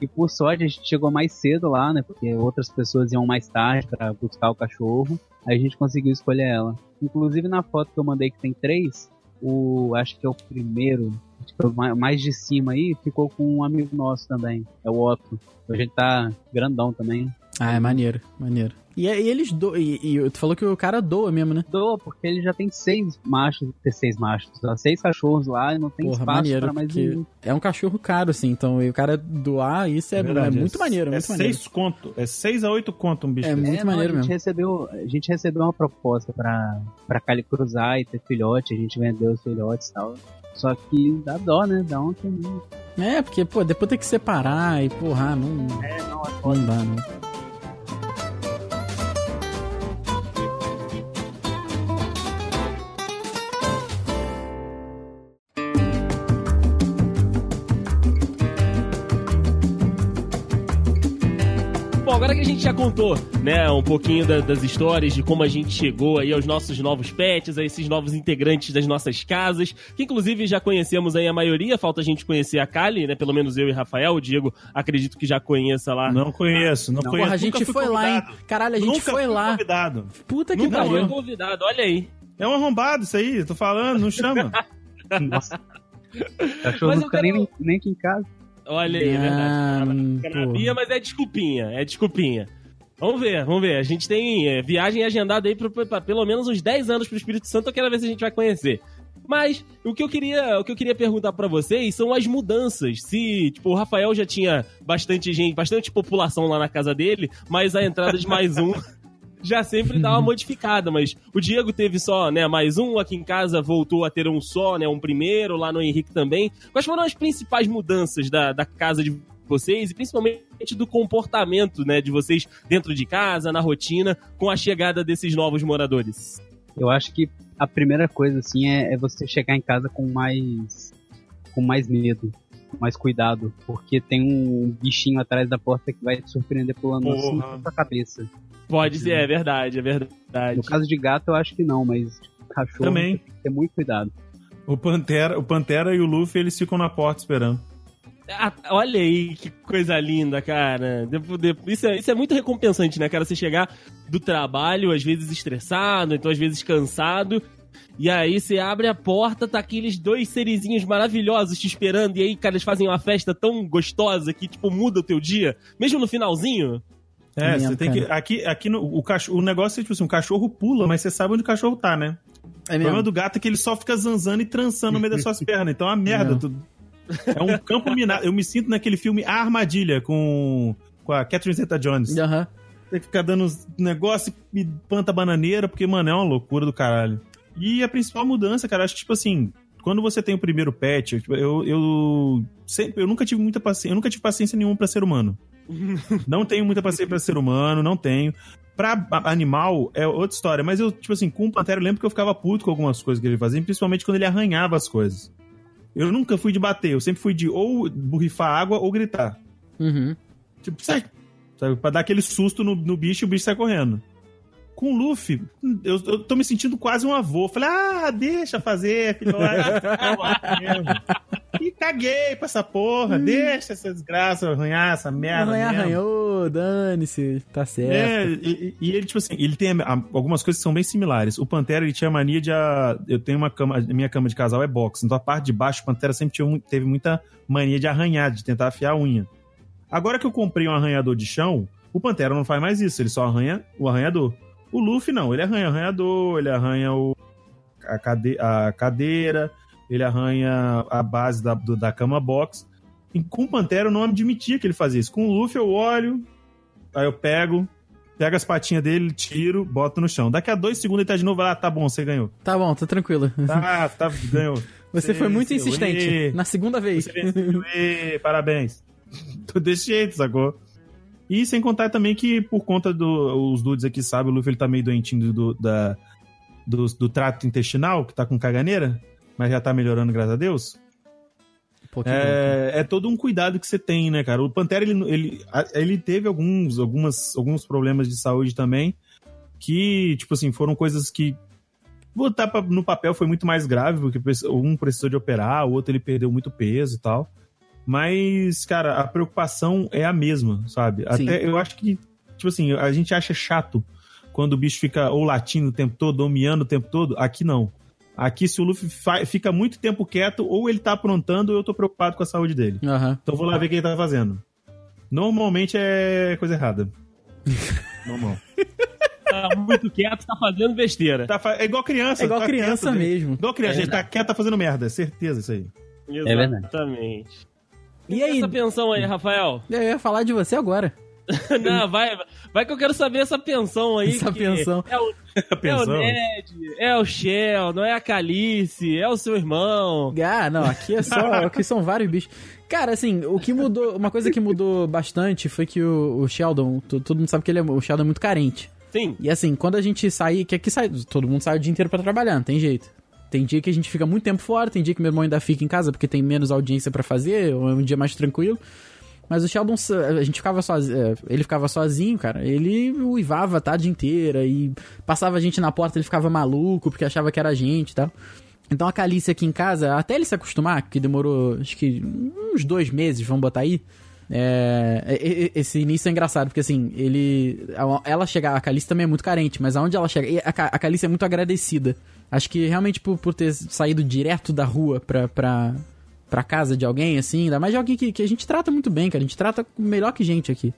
E, e por sorte a gente chegou mais cedo lá, né? Porque outras pessoas iam mais tarde pra buscar o cachorro. Aí a gente conseguiu escolher ela. Inclusive na foto que eu mandei que tem três, o acho que é o primeiro, acho que é o ma- mais de cima aí, ficou com um amigo nosso também. É o Otto. A gente tá grandão também. Ah, é maneiro, maneiro. E, e eles doam. E, e tu falou que o cara doa mesmo, né? Doa, porque ele já tem seis machos, tem seis machos, ó, seis cachorros lá e não tem Porra, espaço maneiro, pra mais nenhum. é um cachorro caro, assim, então e o cara doar isso é, Verdade, é muito maneiro, é muito maneiro. seis conto. É seis a oito conto um bicho. É muito É, não, maneiro a gente mesmo. recebeu A gente recebeu uma proposta pra, pra Cali cruzar e ter filhote, a gente vendeu os filhotes e tal. Só que dá dó, né? Dá um também. É, porque, pô, depois tem que separar e, porra, não, É, não, é não dá, não. Agora que a gente já contou, né, um pouquinho da- das histórias de como a gente chegou aí aos nossos novos pets, a esses novos integrantes das nossas casas, que inclusive já conhecemos aí a maioria, falta a gente conhecer a Kali, né, pelo menos eu e Rafael, o Diego acredito que já conheça lá. Não conheço, não, Não. conheço. Porra, a gente foi lá, hein? convidado. Caralho, a gente Nunca foi lá. convidado. Puta que Nunca foi pariu. convidado, olha aí. É um arrombado isso aí, tô falando, não chama. [LAUGHS] Nossa. Cachorro Mas não eu fica nem, quero- nem aqui em casa. Olha aí, é verdade. Canabia, mas é desculpinha, é desculpinha. Vamos ver, vamos ver. A gente tem é, viagem agendada aí pra pelo menos uns 10 anos pro Espírito Santo, eu quero ver se a gente vai conhecer. Mas o que eu queria, o que eu queria perguntar pra vocês são as mudanças. Se, tipo, o Rafael já tinha bastante gente, bastante população lá na casa dele, mas a entrada de mais um [LAUGHS] já sempre dá uma modificada, mas o Diego teve só, né, mais um aqui em casa, voltou a ter um só, né, um primeiro, lá no Henrique também. Quais foram as principais mudanças da, da casa de vocês e principalmente do comportamento, né, de vocês dentro de casa, na rotina, com a chegada desses novos moradores? Eu acho que a primeira coisa, assim, é, é você chegar em casa com mais. com mais medo, com mais cuidado. Porque tem um bichinho atrás da porta que vai te surpreender pulando Porra. assim na sua cabeça. Pode ser, é verdade, é verdade. No caso de gato, eu acho que não, mas cachorro Também. tem que ter muito cuidado. O Pantera, o Pantera e o Luffy, eles ficam na porta esperando. Ah, olha aí que coisa linda, cara. Isso é, isso é muito recompensante, né, cara? Você chegar do trabalho, às vezes estressado, então às vezes cansado. E aí você abre a porta, tá aqueles dois serizinhos maravilhosos te esperando. E aí, cara, eles fazem uma festa tão gostosa que, tipo, muda o teu dia. Mesmo no finalzinho. É, Mesmo, você tem que. Aqui, aqui no, o, cachorro, o negócio é tipo assim: o cachorro pula, mas você sabe onde o cachorro tá, né? É O problema do gato é que ele só fica zanzando e trançando no meio das suas [LAUGHS] pernas. Então é uma merda. Não. tu- É um campo minado. Eu me sinto naquele filme A Armadilha com, com a Catherine Zeta Jones. Aham. Tem que ficar dando uns negócios e planta bananeira, porque, mano, é uma loucura do caralho. E a principal mudança, cara, acho que, tipo assim, quando você tem o primeiro pet, tipo, eu, eu, sempre, eu nunca tive muita paciência, eu nunca tive paciência nenhuma pra ser humano. [LAUGHS] não tenho muita paciência pra ser humano, não tenho. Pra animal é outra história, mas eu, tipo assim, com o Pantera eu lembro que eu ficava puto com algumas coisas que ele fazia, principalmente quando ele arranhava as coisas. Eu nunca fui de bater, eu sempre fui de ou borrifar água ou gritar. Uhum. Tipo, sai. Sabe? Pra dar aquele susto no, no bicho e o bicho sai correndo. Com o Luffy, eu, eu tô me sentindo quase um avô. Falei, ah, deixa fazer, filho. [LAUGHS] e caguei pra essa porra. Deixa essa desgraça arranhar essa merda. Arranhar, mesmo. arranhou, dane-se, tá certo. É, e, e ele, tipo assim, ele tem algumas coisas que são bem similares. O Pantera, ele tinha mania de. a- eu tenho uma cama, minha cama de casal é box, então a parte de baixo, o Pantera sempre tinha, teve muita mania de arranhar, de tentar afiar a unha. Agora que eu comprei um arranhador de chão, o Pantera não faz mais isso, ele só arranha o arranhador. O Luffy não, ele arranha o arranhador, ele arranha o, a, cade, a cadeira, ele arranha a base da, do- da cama box. E com o Pantera eu não admitia que ele fazia isso. Com o Luffy eu olho, aí eu pego, pego as patinhas dele, tiro, boto no chão. Daqui a dois segundos ele tá de novo lá, tá bom, você ganhou. Tá bom, tá tranquilo. Tá, tá, ganhou. [LAUGHS] Você foi muito insistente. Na segunda vez. Venceu, parabéns. [LAUGHS] Tô desse jeito, sacou? E sem contar também que, por conta dos os dudes aqui sabem, o Luffy ele tá meio doentinho do, da, do, do trato intestinal, que tá com caganeira, mas já tá melhorando, graças a Deus. É, é todo um cuidado que você tem, né, cara? O Pantera, ele, ele, ele teve alguns, algumas, alguns problemas de saúde também, que, tipo assim, foram coisas que botar pra- no papel foi muito mais grave, porque um precisou de operar, o outro ele perdeu muito peso e tal. Mas, cara, a preocupação é a mesma, sabe? Sim. Até eu acho que, tipo assim, a gente acha chato quando o bicho fica ou latindo o tempo todo, ou miando o tempo todo. Aqui não. Aqui, se o Luffy fica muito tempo quieto, ou ele tá aprontando, ou eu tô preocupado com a saúde dele. Aham. Então vou lá ver o que ele tá fazendo. Normalmente é coisa errada. [LAUGHS] Normal. Tá muito quieto, tá fazendo besteira. Tá fa- é igual criança. É igual tá criança quieto, mesmo. Igual criança, ele tá quieto, tá fazendo merda. Certeza isso aí. verdade. Exatamente. E aí? Essa pensão aí, Rafael? Eu ia falar de você agora. [LAUGHS] Não, vai, vai que eu quero saber essa pensão aí. Essa pensão. É o, [LAUGHS] é o? Ned, é o Shell, não é a Calice, é o seu irmão. Ah, não, aqui é só. [LAUGHS] Aqui são vários bichos. Cara, assim, o que mudou. Uma coisa que mudou bastante foi que o, o Sheldon, to- todo mundo sabe que ele é, o Sheldon é muito carente. Sim. E assim, quando a gente sair, que aqui sai, todo mundo sai o dia inteiro pra trabalhar, não tem jeito. Tem dia que a gente fica muito tempo fora, tem dia que meu irmão ainda fica em casa porque tem menos audiência pra fazer, ou é um dia mais tranquilo. Mas o Sheldon, a gente ficava sozinho, ele ficava sozinho, cara. Ele uivava a tarde inteira e passava a gente na porta, ele ficava maluco porque achava que era a gente e tal. Então a Calice aqui em casa, até ele se acostumar, que demorou acho que uns dois meses, vamos botar aí. É, esse início é engraçado, porque assim, ele. Ela chegar. A Calice também é muito carente, mas aonde ela chega. a Calice é muito agradecida. Acho que realmente por, por ter saído direto da rua pra, pra, pra casa de alguém, assim, ainda mais de alguém que, que a gente trata muito bem, cara. A gente trata melhor que gente aqui.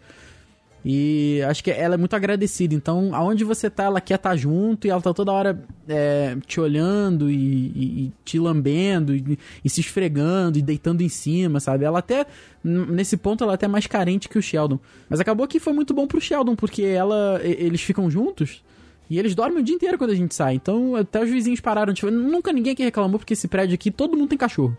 E acho que ela é muito agradecida. Então, aonde você tá, ela quer estar junto e ela tá toda hora é, te olhando e, e- e te lambendo e, e se esfregando e deitando em cima, sabe? Ela até, nesse ponto, ela é até mais carente que o Sheldon. Mas acabou que foi muito bom pro Sheldon, porque ela, eles ficam juntos e eles dormem o dia inteiro quando a gente sai. Então, até os vizinhos pararam. Tipo, nunca ninguém aqui reclamou, porque esse prédio aqui, todo mundo tem cachorro.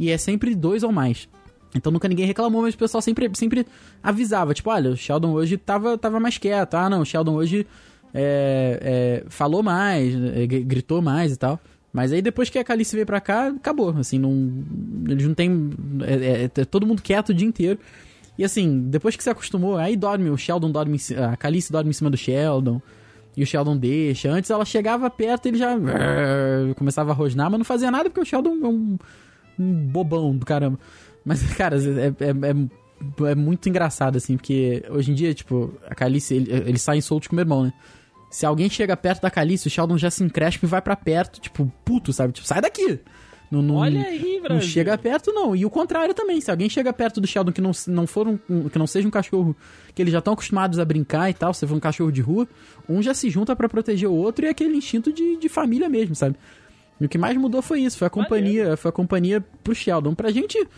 E é sempre dois ou mais. Então nunca ninguém reclamou, mas o pessoal sempre, sempre avisava. Tipo, olha, o Sheldon hoje tava, tava mais quieto. Ah, não, o Sheldon hoje é, é, falou mais, é, gr- gritou mais e tal. Mas aí depois que a Calice veio pra cá, acabou. Assim, não. Eles não tem. É, é- é todo mundo quieto o dia inteiro. E assim, depois que se acostumou, aí dorme, o Sheldon dorme. A Calice dorme em cima do Sheldon. E o Sheldon deixa. Antes ela chegava perto ele já começava a rosnar, mas não fazia nada porque o Sheldon é um bobão do caramba. Mas, [LAUGHS] cara, é, é, é, é muito engraçado, assim, porque hoje em dia, tipo, a Calice, ele- eles saem soltos com o meu irmão, né? Se alguém chega perto da Calice, o Sheldon já se encrespa e vai pra perto, tipo, puto, sabe? Tipo, sai daqui! Não, não, Olha aí, Brasil. não chega perto, não. E o contrário também. Se alguém chega perto do Sheldon que não, não for um, um- que não seja um cachorro que eles já estão acostumados a brincar e tal, se for um cachorro de rua, um já se junta pra proteger o outro e é aquele instinto de, de família mesmo, sabe? E o que mais mudou foi isso, foi a companhia, foi a companhia pro Sheldon. Pra gente,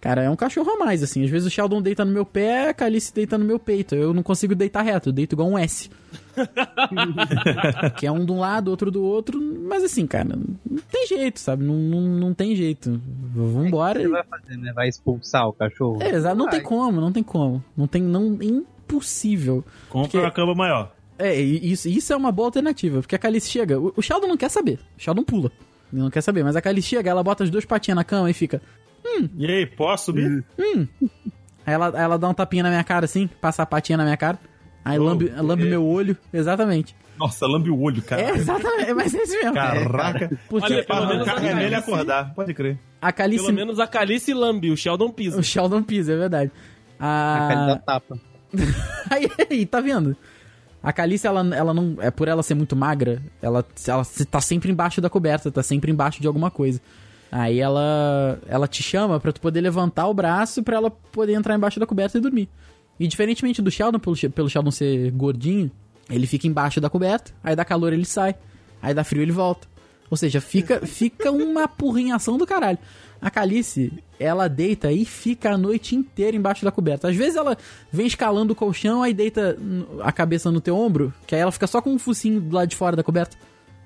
cara, é um cachorro a mais, assim. Às vezes o Sheldon deita no meu pé, a Calice deita no meu peito. Eu não consigo deitar reto, eu deito igual um S. [LAUGHS] que é um de um lado, outro do outro. Mas assim, cara, não tem jeito, sabe? Não, não, não tem jeito. Vambora. O que você vai fazer, né? Vai expulsar o cachorro? É, exato, não Vai. tem como, não tem como. Não tem, não, é impossível. Compra Porque- uma cama maior. É, e isso, isso é uma boa alternativa, porque a Calice chega, o, o Sheldon não quer saber, o Sheldon pula, ele não quer saber, mas a Calice chega, ela bota as duas patinhas na cama e fica, E aí, posso subir? aí ela, aí ela dá um tapinha na minha cara assim, passa a patinha na minha cara, aí Oh, lambe, lambe é. meu olho, exatamente. Nossa, lambe o olho, cara. É, exatamente, é mais esse mesmo. Caraca. Porque Olha, pelo menos a é Calice- acordar, pode crer. a Calice, Pelo menos a Calice lambe, o Sheldon pisa. o Sheldon pisa, é verdade. A cara da A... tapa. [LAUGHS] aí, aí, tá vendo? A Calice, ela, ela não. É por ela ser muito magra, ela, ela tá sempre embaixo da coberta, tá sempre embaixo de alguma coisa. Aí ela ela te chama pra tu poder levantar o braço pra ela poder entrar embaixo da coberta e dormir. E diferentemente do Sheldon, pelo, pelo Sheldon ser gordinho, ele fica embaixo da coberta, aí dá calor ele sai, aí dá frio ele volta. Ou seja, fica, fica uma porrinhação do caralho. A Calice, ela deita e fica a noite inteira embaixo da coberta. Às vezes ela vem escalando o colchão, aí deita a cabeça no teu ombro, que aí ela fica só com um focinho do lado de fora da coberta.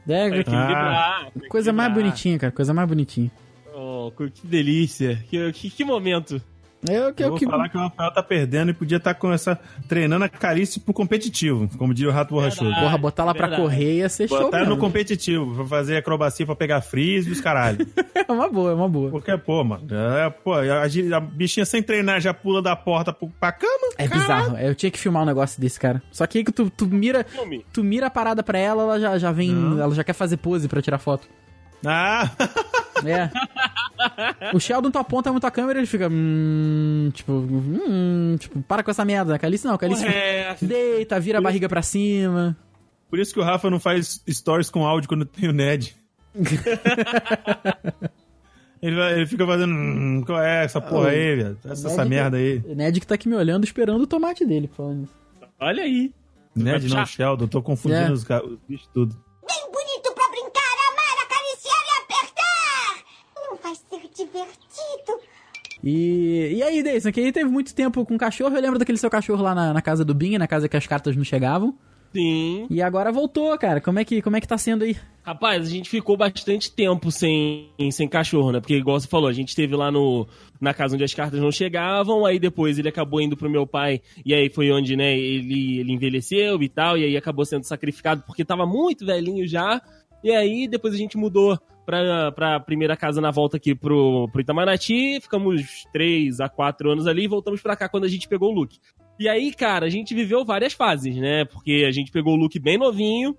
É, tem que coisa mais bonitinha, cara, coisa mais bonitinha. Oh, que delícia. Que, que, que momento. É o que Eu eu vou que. falar que o Rafael tá perdendo e podia estar com essa treinando a Calice pro competitivo, como diria o Rato Borrachudo. Porra, botar lá pra Verdade. correr ia ser show. Botar no competitivo, pra fazer acrobacia pra pegar freeze e os caralho. [LAUGHS] É uma boa, é uma boa. Porque, pô, mano, é, pô, a, a bichinha sem treinar já pula da porta pro- pra cama. É bizarro. Eu tinha que filmar um negócio desse, cara. Só que aí que tu, tu mira. Tu mira a parada pra ela, ela já, já vem. Não. Ela já quer fazer pose pra tirar foto. Ah, É. o Sheldon tu aponta muito a câmera e ele fica. Hum, tipo. Hum, tipo, para com essa merda. Calice não, Calice. É, Deita, vira a barriga pra cima. por isso que o Rafa não faz stories com áudio quando tem o Ned. [LAUGHS] ele, vai- ele fica fazendo. Hum, qual é essa porra aí, velho? Essa, essa Ned- merda aí. Ned que tá aqui me olhando, esperando o tomate dele. Falando. isso. olha aí. Ned não? Sheldon, tô confundindo É. os, os bichos tudo. E, e aí, Deison, que aí teve muito tempo com cachorro. Eu lembro daquele seu cachorro lá na, na casa do Binha, na casa que as cartas não chegavam. Sim. E agora voltou, cara. Como é que, como é que tá sendo aí? Rapaz, a gente ficou bastante tempo sem, sem cachorro, né? Porque, igual você falou, a gente esteve lá no, na casa onde as cartas não chegavam, aí depois ele acabou indo pro meu pai, e aí foi onde, né, ele, ele envelheceu e tal, e aí acabou sendo sacrificado porque tava muito velhinho já. E aí depois a gente mudou pra, pra primeira casa na volta aqui pro, pro Itamaraty, ficamos três a quatro anos ali e voltamos pra cá quando a gente pegou o Luke. E aí, cara, a gente viveu várias fases, né? Porque a gente pegou o Luke bem novinho,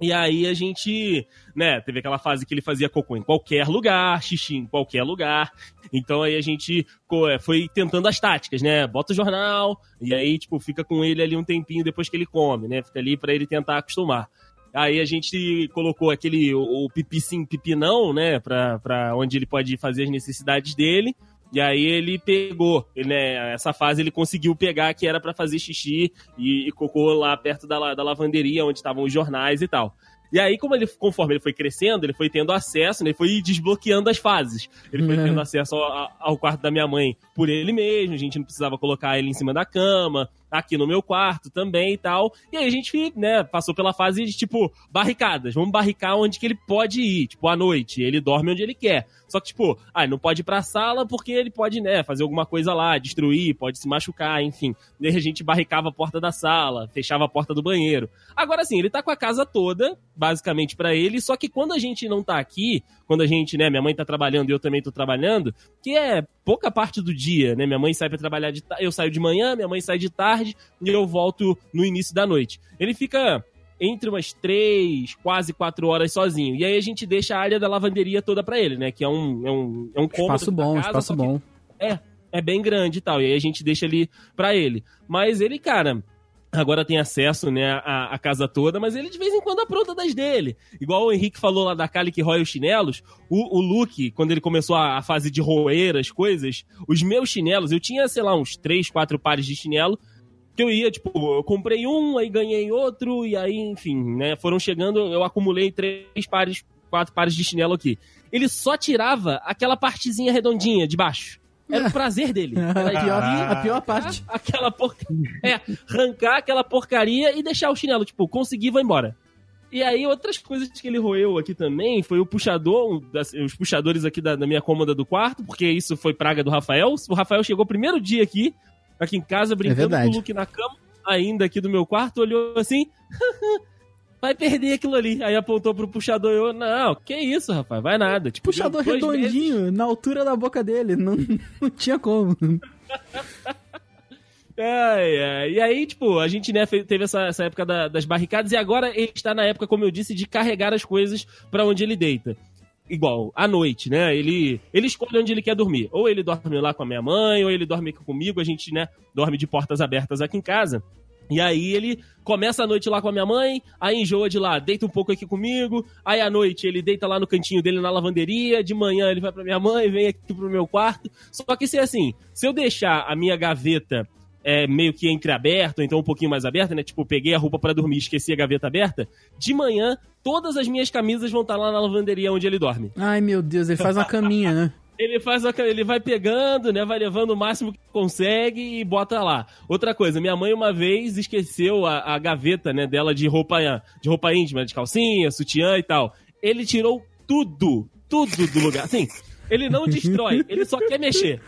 e aí a gente, né, teve aquela fase que ele fazia cocô em qualquer lugar, xixi em qualquer lugar. Então aí a gente é, foi tentando as táticas, né? Bota o jornal, e aí, tipo, fica com ele ali um tempinho depois que ele come, né? Fica ali pra ele tentar acostumar. Aí a gente colocou aquele, o, o pipi sim, pipi não, né? Pra, pra onde ele pode fazer as necessidades dele. E aí ele pegou, ele, né, essa fase ele conseguiu pegar que era pra fazer xixi e, e cocô lá perto da, da lavanderia, onde estavam os jornais e tal. E aí, como ele, conforme ele foi crescendo, ele foi tendo acesso, né, ele foi desbloqueando as fases. Ele foi Uhum. tendo acesso ao, ao quarto da minha mãe por ele mesmo, a gente não precisava colocar ele em cima da cama, aqui no meu quarto também e tal. E aí a gente, né, passou pela fase de, tipo, barricadas. Vamos barricar onde que ele pode ir, tipo, à noite. Ele dorme onde ele quer. Só que, tipo, ah, não pode ir pra sala porque ele pode, né, fazer alguma coisa lá, destruir, pode se machucar, enfim. Daí a gente barricava a porta da sala, fechava a porta do banheiro. Agora sim, ele tá com a casa toda, basicamente pra ele, só que quando a gente não tá aqui, quando a gente, né, minha mãe tá trabalhando e eu também tô trabalhando, que é pouca parte do dia, né? Minha mãe sai pra trabalhar de eu saio de manhã, minha mãe sai de tarde e eu volto no início da noite. Ele fica entre umas três, quase quatro horas sozinho. E aí a gente deixa a área da lavanderia toda pra ele, né? Que é um, é um, é um cômodo Espaço bom, casa, espaço bom. é bem grande e tal. E aí a gente deixa ali pra ele. Mas ele, cara, agora tem acesso, né, à, à casa toda, mas ele de vez em quando apronta das dele. Igual o Henrique falou lá da Kali que rói os chinelos, o, o Luke, quando ele começou a, a fase de roer as coisas, os meus chinelos, eu tinha, sei lá, uns três, quatro pares de chinelo, que eu ia, tipo, eu comprei um, aí ganhei outro, e aí, enfim, né, foram chegando, eu acumulei três pares, quatro pares de chinelo aqui. Ele só tirava aquela partezinha redondinha de baixo. Era o [LAUGHS] prazer dele. Era a, pior, a pior parte. aquela porcaria. É, arrancar aquela porcaria e deixar o chinelo, tipo, conseguir, vai embora. E aí, outras coisas que ele roeu aqui também foi o puxador, um os puxadores aqui da, da minha cômoda do quarto, porque isso foi praga do Rafael. O Rafael chegou primeiro dia aqui, aqui em casa, brincando com verdade. o Luke na cama, ainda aqui do meu quarto, olhou assim. [LAUGHS] Vai perder aquilo ali. Aí apontou pro puxador e eu, não, que isso, rapaz, vai nada. Tipo, Puxador redondinho, na altura da boca dele. Não, [LAUGHS] não tinha como. [LAUGHS] Ai, ai. E aí, tipo, a gente né, teve essa, essa época da- das barricadas e agora ele está na época, como eu disse, de carregar as coisas pra onde ele deita. Igual, à noite, né? Ele, ele escolhe onde ele quer dormir. Ou ele dorme lá com a minha mãe, ou ele dorme aqui comigo. A gente, né, dorme de portas abertas aqui em casa. E aí ele começa a noite lá com a minha mãe, aí enjoa de lá, deita um pouco aqui comigo, aí à noite ele deita lá no cantinho dele na lavanderia, de manhã ele vai pra minha mãe, vem aqui pro meu quarto. Só que se é assim, se eu deixar a minha gaveta é, meio que entreaberta, ou então um pouquinho mais aberta, né? Tipo, peguei a roupa pra dormir e esqueci a gaveta aberta, de manhã todas as minhas camisas vão estar lá na lavanderia onde ele dorme. Ai, meu Deus, ele faz uma caminha, né? [LAUGHS] Ele faz a- ele vai pegando, né? Vai levando o máximo que consegue e bota lá. Outra coisa, minha mãe uma vez esqueceu a, a gaveta, né, dela de roupa de roupa íntima, de calcinha, sutiã e tal. Ele tirou tudo, tudo do lugar. Assim, ele não destrói, ele só quer mexer.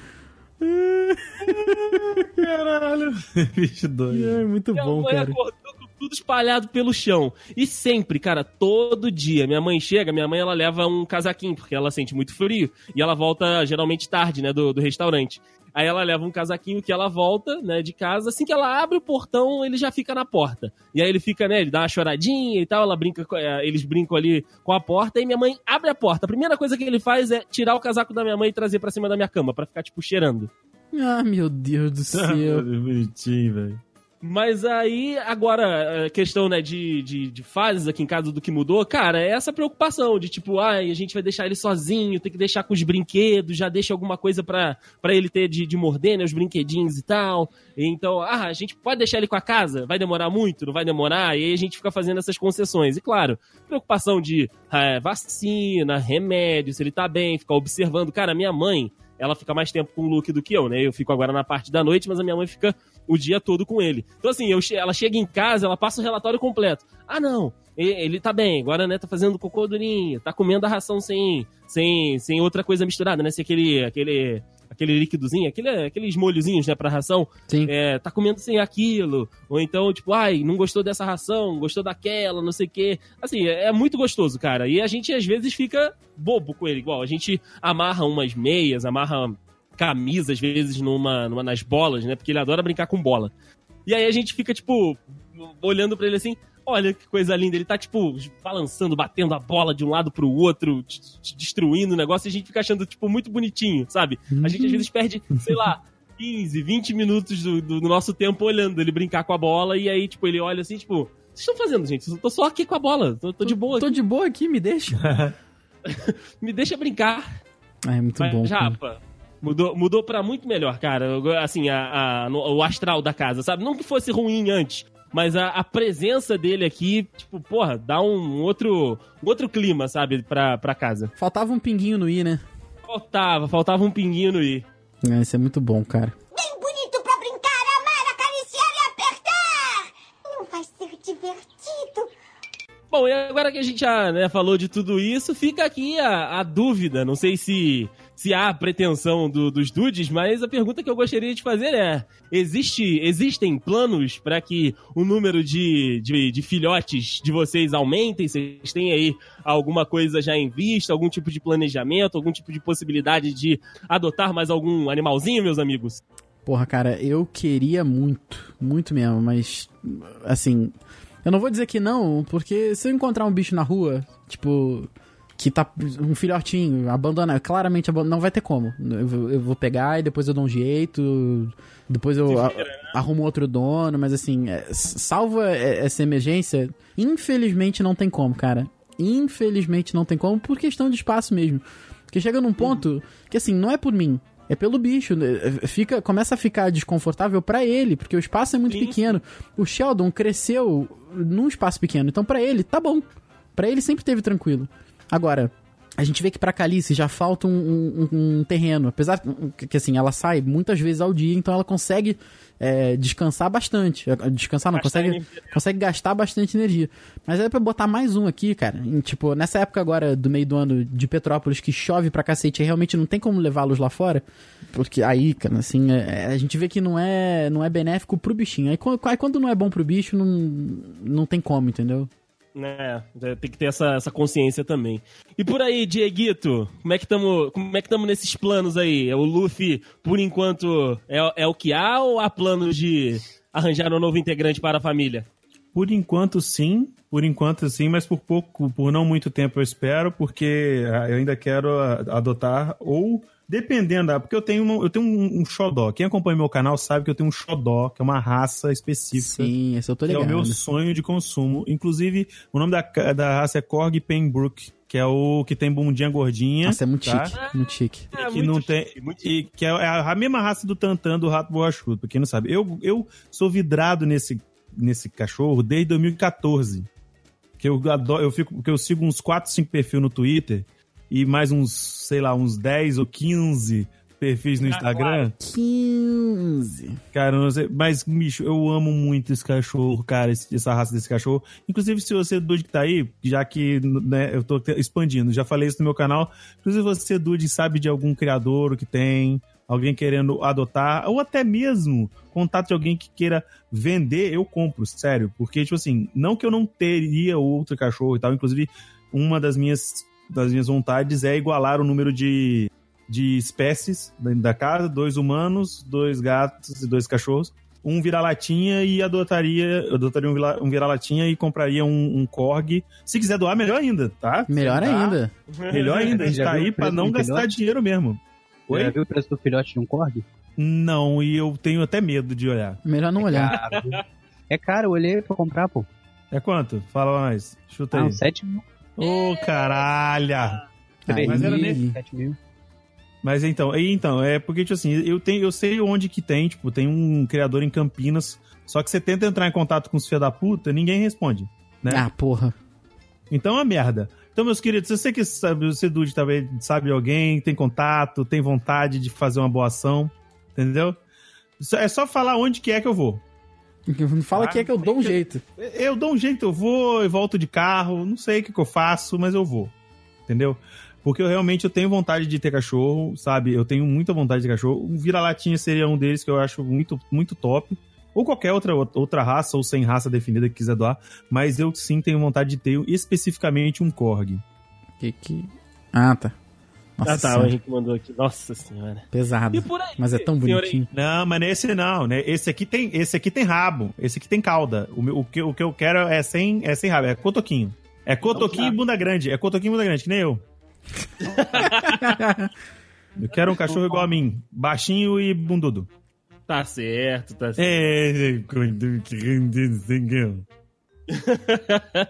[LAUGHS] Caralho. Bicho doido. É muito Minha bom, mãe cara. acordou tudo espalhado pelo chão. E sempre, cara, todo dia. Minha mãe chega, minha mãe ela leva um casaquinho, porque ela sente muito frio. E ela volta geralmente tarde, né, do, do restaurante. Aí ela leva um casaquinho que ela volta, né, de casa. Assim que ela abre o portão, ele já fica na porta. E aí ele fica, né, ele dá uma choradinha e tal, ela brinca, com- é, eles brincam ali com a porta. E minha mãe abre a porta. A primeira coisa que ele faz é tirar o casaco da minha mãe e trazer pra cima da minha cama, pra ficar, tipo, cheirando. Ah, meu Deus do [LAUGHS] céu. Bonitinho, velho. Mas aí, agora, a questão, né, de, de, de fases aqui em casa do que mudou, cara, é essa preocupação de tipo, ai, a gente vai deixar ele sozinho, tem que deixar com os brinquedos, já deixa alguma coisa pra ele ter de, de morder, né, os brinquedinhos e tal. Então, ah, a gente pode deixar ele com a casa? Vai demorar muito? Não vai demorar? E aí a gente fica fazendo essas concessões. E claro, preocupação de ah, vacina, remédio, se ele tá bem, ficar observando. Cara, minha mãe, ela fica mais tempo com o Luke do que eu, né? Eu fico agora na parte da noite, mas a minha mãe fica o dia todo com ele. Então, assim, eu ela chega em casa, ela passa o relatório completo. Ah, não, ele tá bem, agora, né, tá fazendo cocô durinho, tá comendo a ração sem, sem, sem outra coisa misturada, né? Se aquele, aquele, aquele líquidozinho, aquele, aqueles molhozinhos, né, pra ração, Sim. é, tá comendo sem aquilo, ou então, tipo, ai, não gostou dessa ração, gostou daquela, não sei o quê. Assim, é, é muito gostoso, cara. E a gente, às vezes, fica bobo com ele, igual. A gente amarra umas meias, amarra camisa, às vezes, numa, numa, nas bolas, né? Porque ele adora brincar com bola. E aí a gente fica, tipo, olhando pra ele assim, olha que coisa linda. Ele tá, tipo, balançando, batendo a bola de um lado pro outro, destruindo o negócio, e a gente fica achando, tipo, muito bonitinho, sabe? A gente, às vezes, perde, sei lá, 15, 20 minutos do, do- nosso tempo olhando ele brincar com a bola, e aí, tipo, ele olha assim, tipo, o que vocês estão fazendo, gente? Eu tô só aqui com a bola, tô, tô de boa Tô aqui. de boa aqui, me deixa. [LAUGHS] Me deixa brincar. Ah, é muito Mas, bom. cara. Mudou, mudou pra muito melhor, cara. Assim, a, a- no- o astral da casa, sabe? Não que fosse ruim antes, mas a, a presença dele aqui, tipo, porra, dá um outro, um outro clima, sabe, pra, pra casa. Faltava um pinguinho no i, né? Faltava, faltava um pinguinho no i. É, isso é muito bom, cara. Bem bonito pra brincar, amar, acariciar e apertar! Não vai ser divertido? Bom, e agora que a gente já né, falou de tudo isso, fica aqui a, a dúvida. Não sei se, se há pretensão do- dos dudes, mas a pergunta que eu gostaria de fazer é: existe, existem planos para que o número de, de, de filhotes de vocês aumentem? Vocês têm aí alguma coisa já em vista, algum tipo de planejamento, algum tipo de possibilidade de adotar mais algum animalzinho, meus amigos? Porra, cara, eu queria muito, muito mesmo, mas assim, eu não vou dizer que não, porque se eu encontrar um bicho na rua, tipo, que tá um filhotinho abandonado, claramente abandonado, não vai ter como. Eu, vou- eu vou pegar e depois eu dou um jeito, depois eu a- arrumo outro dono, mas assim, é, s- salvo é- essa emergência, infelizmente não tem como, cara. Infelizmente não tem como por questão de espaço mesmo. Porque chega num ponto que assim, não é por mim, é pelo bicho. né? Fica, começa a ficar desconfortável pra ele, porque o espaço é muito Sim, pequeno. O Sheldon cresceu num espaço pequeno, então pra ele tá bom. Pra ele sempre teve tranquilo. Agora, a gente vê que pra Calice já falta um, um- um terreno. Apesar que, assim, ela sai muitas vezes ao dia, então ela consegue é, descansar bastante. É, Descansar não, Gastar consegue, energia. consegue gastar bastante energia. Mas é pra botar mais um aqui, cara. Em, tipo, nessa época agora do meio do ano de Petrópolis, que chove pra cacete, realmente não tem como levá-los lá fora. Porque aí, cara, assim, é- a gente vê que não é, não é benéfico pro bichinho. Aí, aí quando não é bom pro bicho, não, não tem como, entendeu? É, tem que ter essa, essa consciência também. E por aí, Dieguito, como é que estamos como é que estamos nesses planos aí? O Luffy, por enquanto, é, é o que há ou há planos de arranjar um novo integrante para a família? Por enquanto, sim. Por enquanto, sim, mas por pouco, por não muito tempo eu espero, porque ah, eu ainda quero ah, adotar ou dependendo, ah, porque eu tenho um, eu tenho um, um xodó. Quem acompanha meu canal sabe que eu tenho um xodó, que é uma raça específica. Sim, esse eu tô que é ligado. o meu sonho de consumo. Inclusive, o nome da, da raça é Korg Pembroke, que é o que tem bundinha gordinha. Nossa, é muito tá? chique, muito chique. E É, que muito não chique, tem muito e que é a, a mesma raça do Tantan do Rato Borrachudo, pra quem não sabe. Eu, eu sou vidrado nesse, nesse cachorro desde 2014. Que eu adoro, eu fico, que eu sigo uns 4, 5 perfis no Twitter e mais uns, sei lá, uns 10 ou 15 perfis no Instagram. 15. Cara, não sei, mas, bicho, eu amo muito esse cachorro, cara, esse- essa raça desse cachorro. Inclusive, se você, Dude, que tá aí, já que né, eu tô expandindo, já falei isso no meu canal. Inclusive, você, Dude, sabe de algum criador que tem, alguém querendo adotar, ou até mesmo contato de alguém que queira vender, eu compro, sério. Porque, tipo assim, não que eu não teria outro cachorro e tal, inclusive, uma das minhas, das minhas vontades é igualar o número de, de espécies dentro da casa, dois humanos, dois gatos e dois cachorros. Um vira-latinha e adotaria, eu adotaria um, vira- um vira-latinha e compraria um, um corgi. Se quiser doar, melhor ainda, tá? Melhor Tá? ainda. Melhor [LAUGHS] ainda, a gente tá aí pra não gastar filhote? dinheiro mesmo. Oi? Já viu o preço do filhote de um corgi? Não, e eu tenho até medo de olhar. Melhor não olhar. Caro. é caro, eu olhei pra comprar, pô. É quanto? Fala mais. Chuta Ah, aí. uns 7 mil. Ô, caralho! Três mas era mil, nem- 7 mil. Mas então, então, é porque, tipo assim, eu, tenho, eu sei onde que tem, tipo, tem um criador em Campinas, só que você tenta entrar em contato com os filhos da puta, ninguém responde, né? Ah, porra. Então é uma merda. Então, meus queridos, se você que sabe, você, Dude, talvez sabe de alguém, tem contato, tem vontade de fazer uma boa ação, entendeu? Só- É só falar onde que é que eu vou. Fala Ah, que é que eu dou um jeito. Eu dou um jeito, eu vou, eu volto de carro, não sei o que, que eu faço, mas eu vou. Entendeu? Porque eu realmente eu tenho vontade de ter cachorro, sabe? Eu tenho muita vontade de cachorro. O vira-latinha seria um deles que eu acho muito, muito top. Ou qualquer outra, outra raça, ou sem raça definida que quiser doar. Mas eu sim tenho vontade de ter especificamente um Korg. Que que... Ah, tá. Nossa Ah, tá, o senhora, Henrique mandou aqui. Nossa senhora. pesado. E por aí? Mas é tão bonitinho. Não, mas esse não, né? Esse aqui tem, esse aqui tem rabo. Esse aqui tem cauda. O, meu- o que, o que eu quero é sem, é sem rabo, é cotoquinho. É cotoquinho e bunda grande. É cotoquinho e bunda grande, que nem eu. Eu quero um cachorro igual a mim. Baixinho e bundudo. Tá certo, tá certo. É,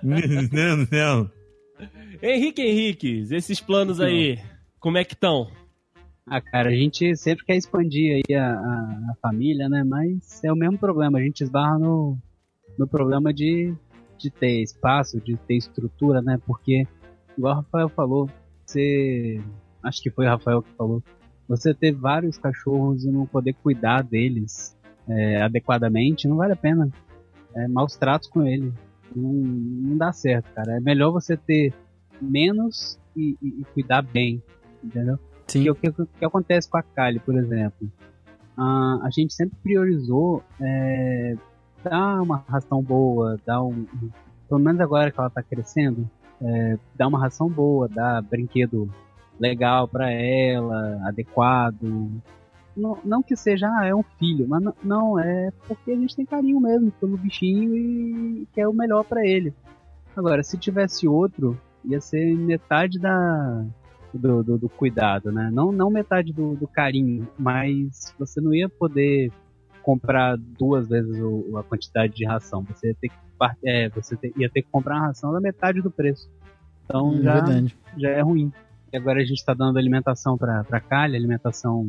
não, não. Henrique Henriques, esses planos aí, como é que estão? Ah, cara, a gente sempre quer expandir aí a, a, a família, né? Mas é o mesmo problema, a gente esbarra no, no problema de, de ter espaço, de ter estrutura, né? Porque, igual o Rafael falou, você. Acho que foi o Rafael que falou. Você ter vários cachorros e não poder cuidar deles é, adequadamente, não vale a pena. É, maus tratos com ele. Não, não dá certo, cara. É melhor você ter menos e, e- e cuidar bem, entendeu? Sim. E o que, que acontece com a Kali, por exemplo? Ah, a gente sempre priorizou é, dar uma ração boa, dar um. Pelo menos agora que ela tá crescendo, é, dar uma ração boa, dar brinquedo legal pra ela, adequado. Não, não que seja, ah, é um filho, mas não, não, é porque a gente tem carinho mesmo pelo bichinho e quer o melhor pra ele. Agora, se tivesse outro, ia ser metade da, do, do, do cuidado, né? Não, não metade do, do carinho, mas você não ia poder comprar duas vezes o- a quantidade de ração. Você ia ter que, é, você te- ia ter que comprar uma ração da metade do preço. Então Hum, já, Verdade. já é ruim. E agora a gente está dando alimentação para Kali, alimentação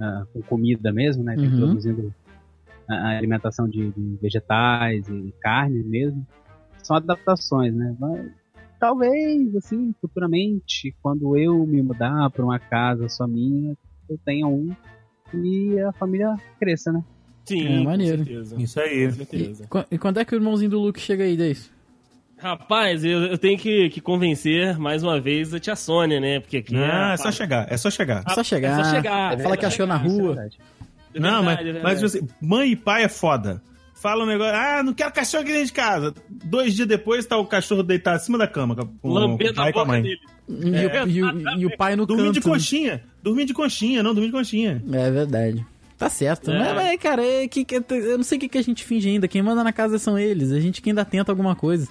ah, com comida mesmo, né? Uhum. Introduzindo a, a alimentação de, de vegetais e carnes mesmo. São adaptações, né? Mas, talvez, assim, futuramente, quando eu me mudar para uma casa só minha, eu tenha um e a família cresça, né? Sim, É, maneiro. com certeza. Isso aí. Com certeza. E, e quando é que o irmãozinho do Luke chega aí, Deis? Rapaz, eu, eu tenho que, que convencer mais uma vez a tia Sônia, né? Porque aqui Não, é a- só chegar, é só chegar. É só chegar. É só chegar. Fala que achou na é rua. verdade. É não, mas, é mas assim, mãe e pai é foda. Fala um negócio, ah, não quero cachorro aqui dentro de casa. Dois dias depois tá o cachorro deitado acima da cama com, com o Lambendo pai a e com a mãe. dele. E, o, e o- e o pai no Dormindo de canto. conchinha, dormindo de conchinha, não, dormindo de conchinha. É verdade. Tá certo. É. Mas, mas, cara, é que, que- eu não sei o que, que a gente finge ainda. Quem manda na casa são eles. A gente que ainda tenta alguma coisa.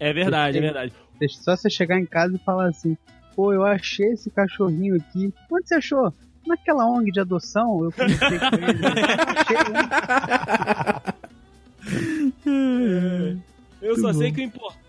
É verdade, é verdade. Deixa só você chegar em casa e falar assim: pô, eu achei esse cachorrinho aqui. Onde você achou? Naquela ONG de adoção, eu conversei com ele. Eu [LAUGHS] achei, né? Eu só sei que o importante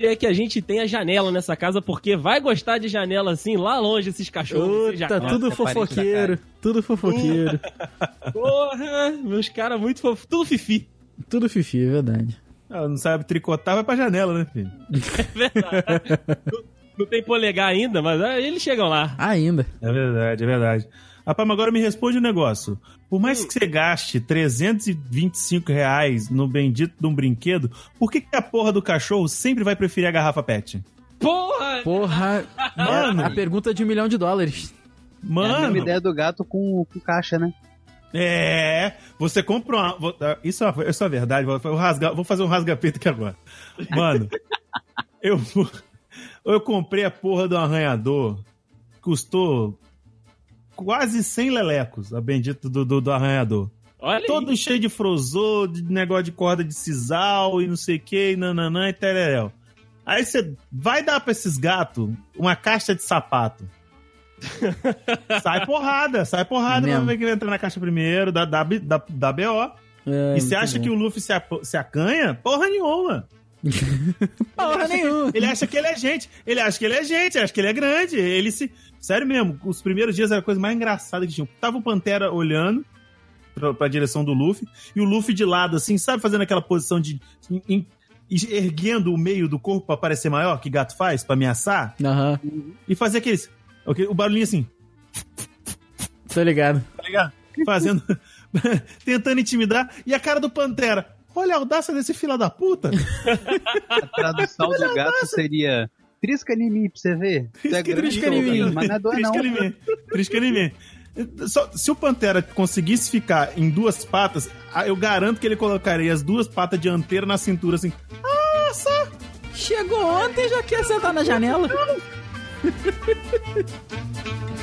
é que a gente tenha janela nessa casa, porque vai gostar de janela assim, lá longe, esses cachorros. conhecem. tudo é fofoqueiro. Tudo fofoqueiro. [LAUGHS] Porra, meus caras muito fofos. Tudo fifi. tudo fifi, é verdade. Ah, não sabe tricotar, vai pra janela, né, filho? [LAUGHS] É verdade. não, não tem polegar ainda, mas eles chegam lá. Ainda. É verdade, é verdade. Rapaz, mas agora me responde um negócio. Por mais que você gaste 325 reais no bendito de um brinquedo, por que, que a porra do cachorro sempre vai preferir a garrafa pet? Porra! Porra. Mano. A pergunta de um milhão de dólares. É a mesma Mano, ideia do gato com, com caixa, né? é. Você compra uma. vou- ah, Isso é, uma- isso é verdade. Vou, vou rasgar, vou fazer um rasga-peito aqui agora. Mano, [LAUGHS] eu, eu comprei a porra do arranhador. Custou quase 100 lelecos, a bendita do, do, do arranhador. Olha aí. Todo cheio de frozô, de negócio de corda de sisal e não sei o que, e nananã e tereréu. Aí você vai dar pra esses gatos uma caixa de sapato. [LAUGHS] sai porrada, sai porrada, vamos ver quem vai entrar na caixa primeiro, da, da, da, da BO. É, e você acha que o Luffy se, se acanha? Porra nenhuma. [LAUGHS] Porra nenhuma. Ele acha que ele é gente. Ele acha que ele é gente, acha que ele é grande. Ele se. Sério mesmo, os primeiros dias era a coisa mais engraçada que tinha. Tava o Pantera olhando pra, pra direção do Luffy, e o Luffy de lado, assim, sabe, fazendo aquela posição de. em- em- erguendo o meio do corpo pra parecer maior, que gato faz, pra ameaçar, Aham, e fazer aqueles. ok, O barulhinho assim, tô ligado. tá ligado? Fazendo. [LAUGHS] tentando intimidar, e a cara do Pantera. Olha a audácia desse fila da puta. [LAUGHS] A tradução do gato seria trisca em mim pra você ver. Você é Trisca- trisca em mim. mas não é dor, não. Trisca em mim. Trisca em mim. Só- se o Pantera conseguisse ficar em duas patas, eu garanto que ele colocaria as duas patas dianteiras na cintura assim. Chegou ontem já quer sentar na janela. [LAUGHS]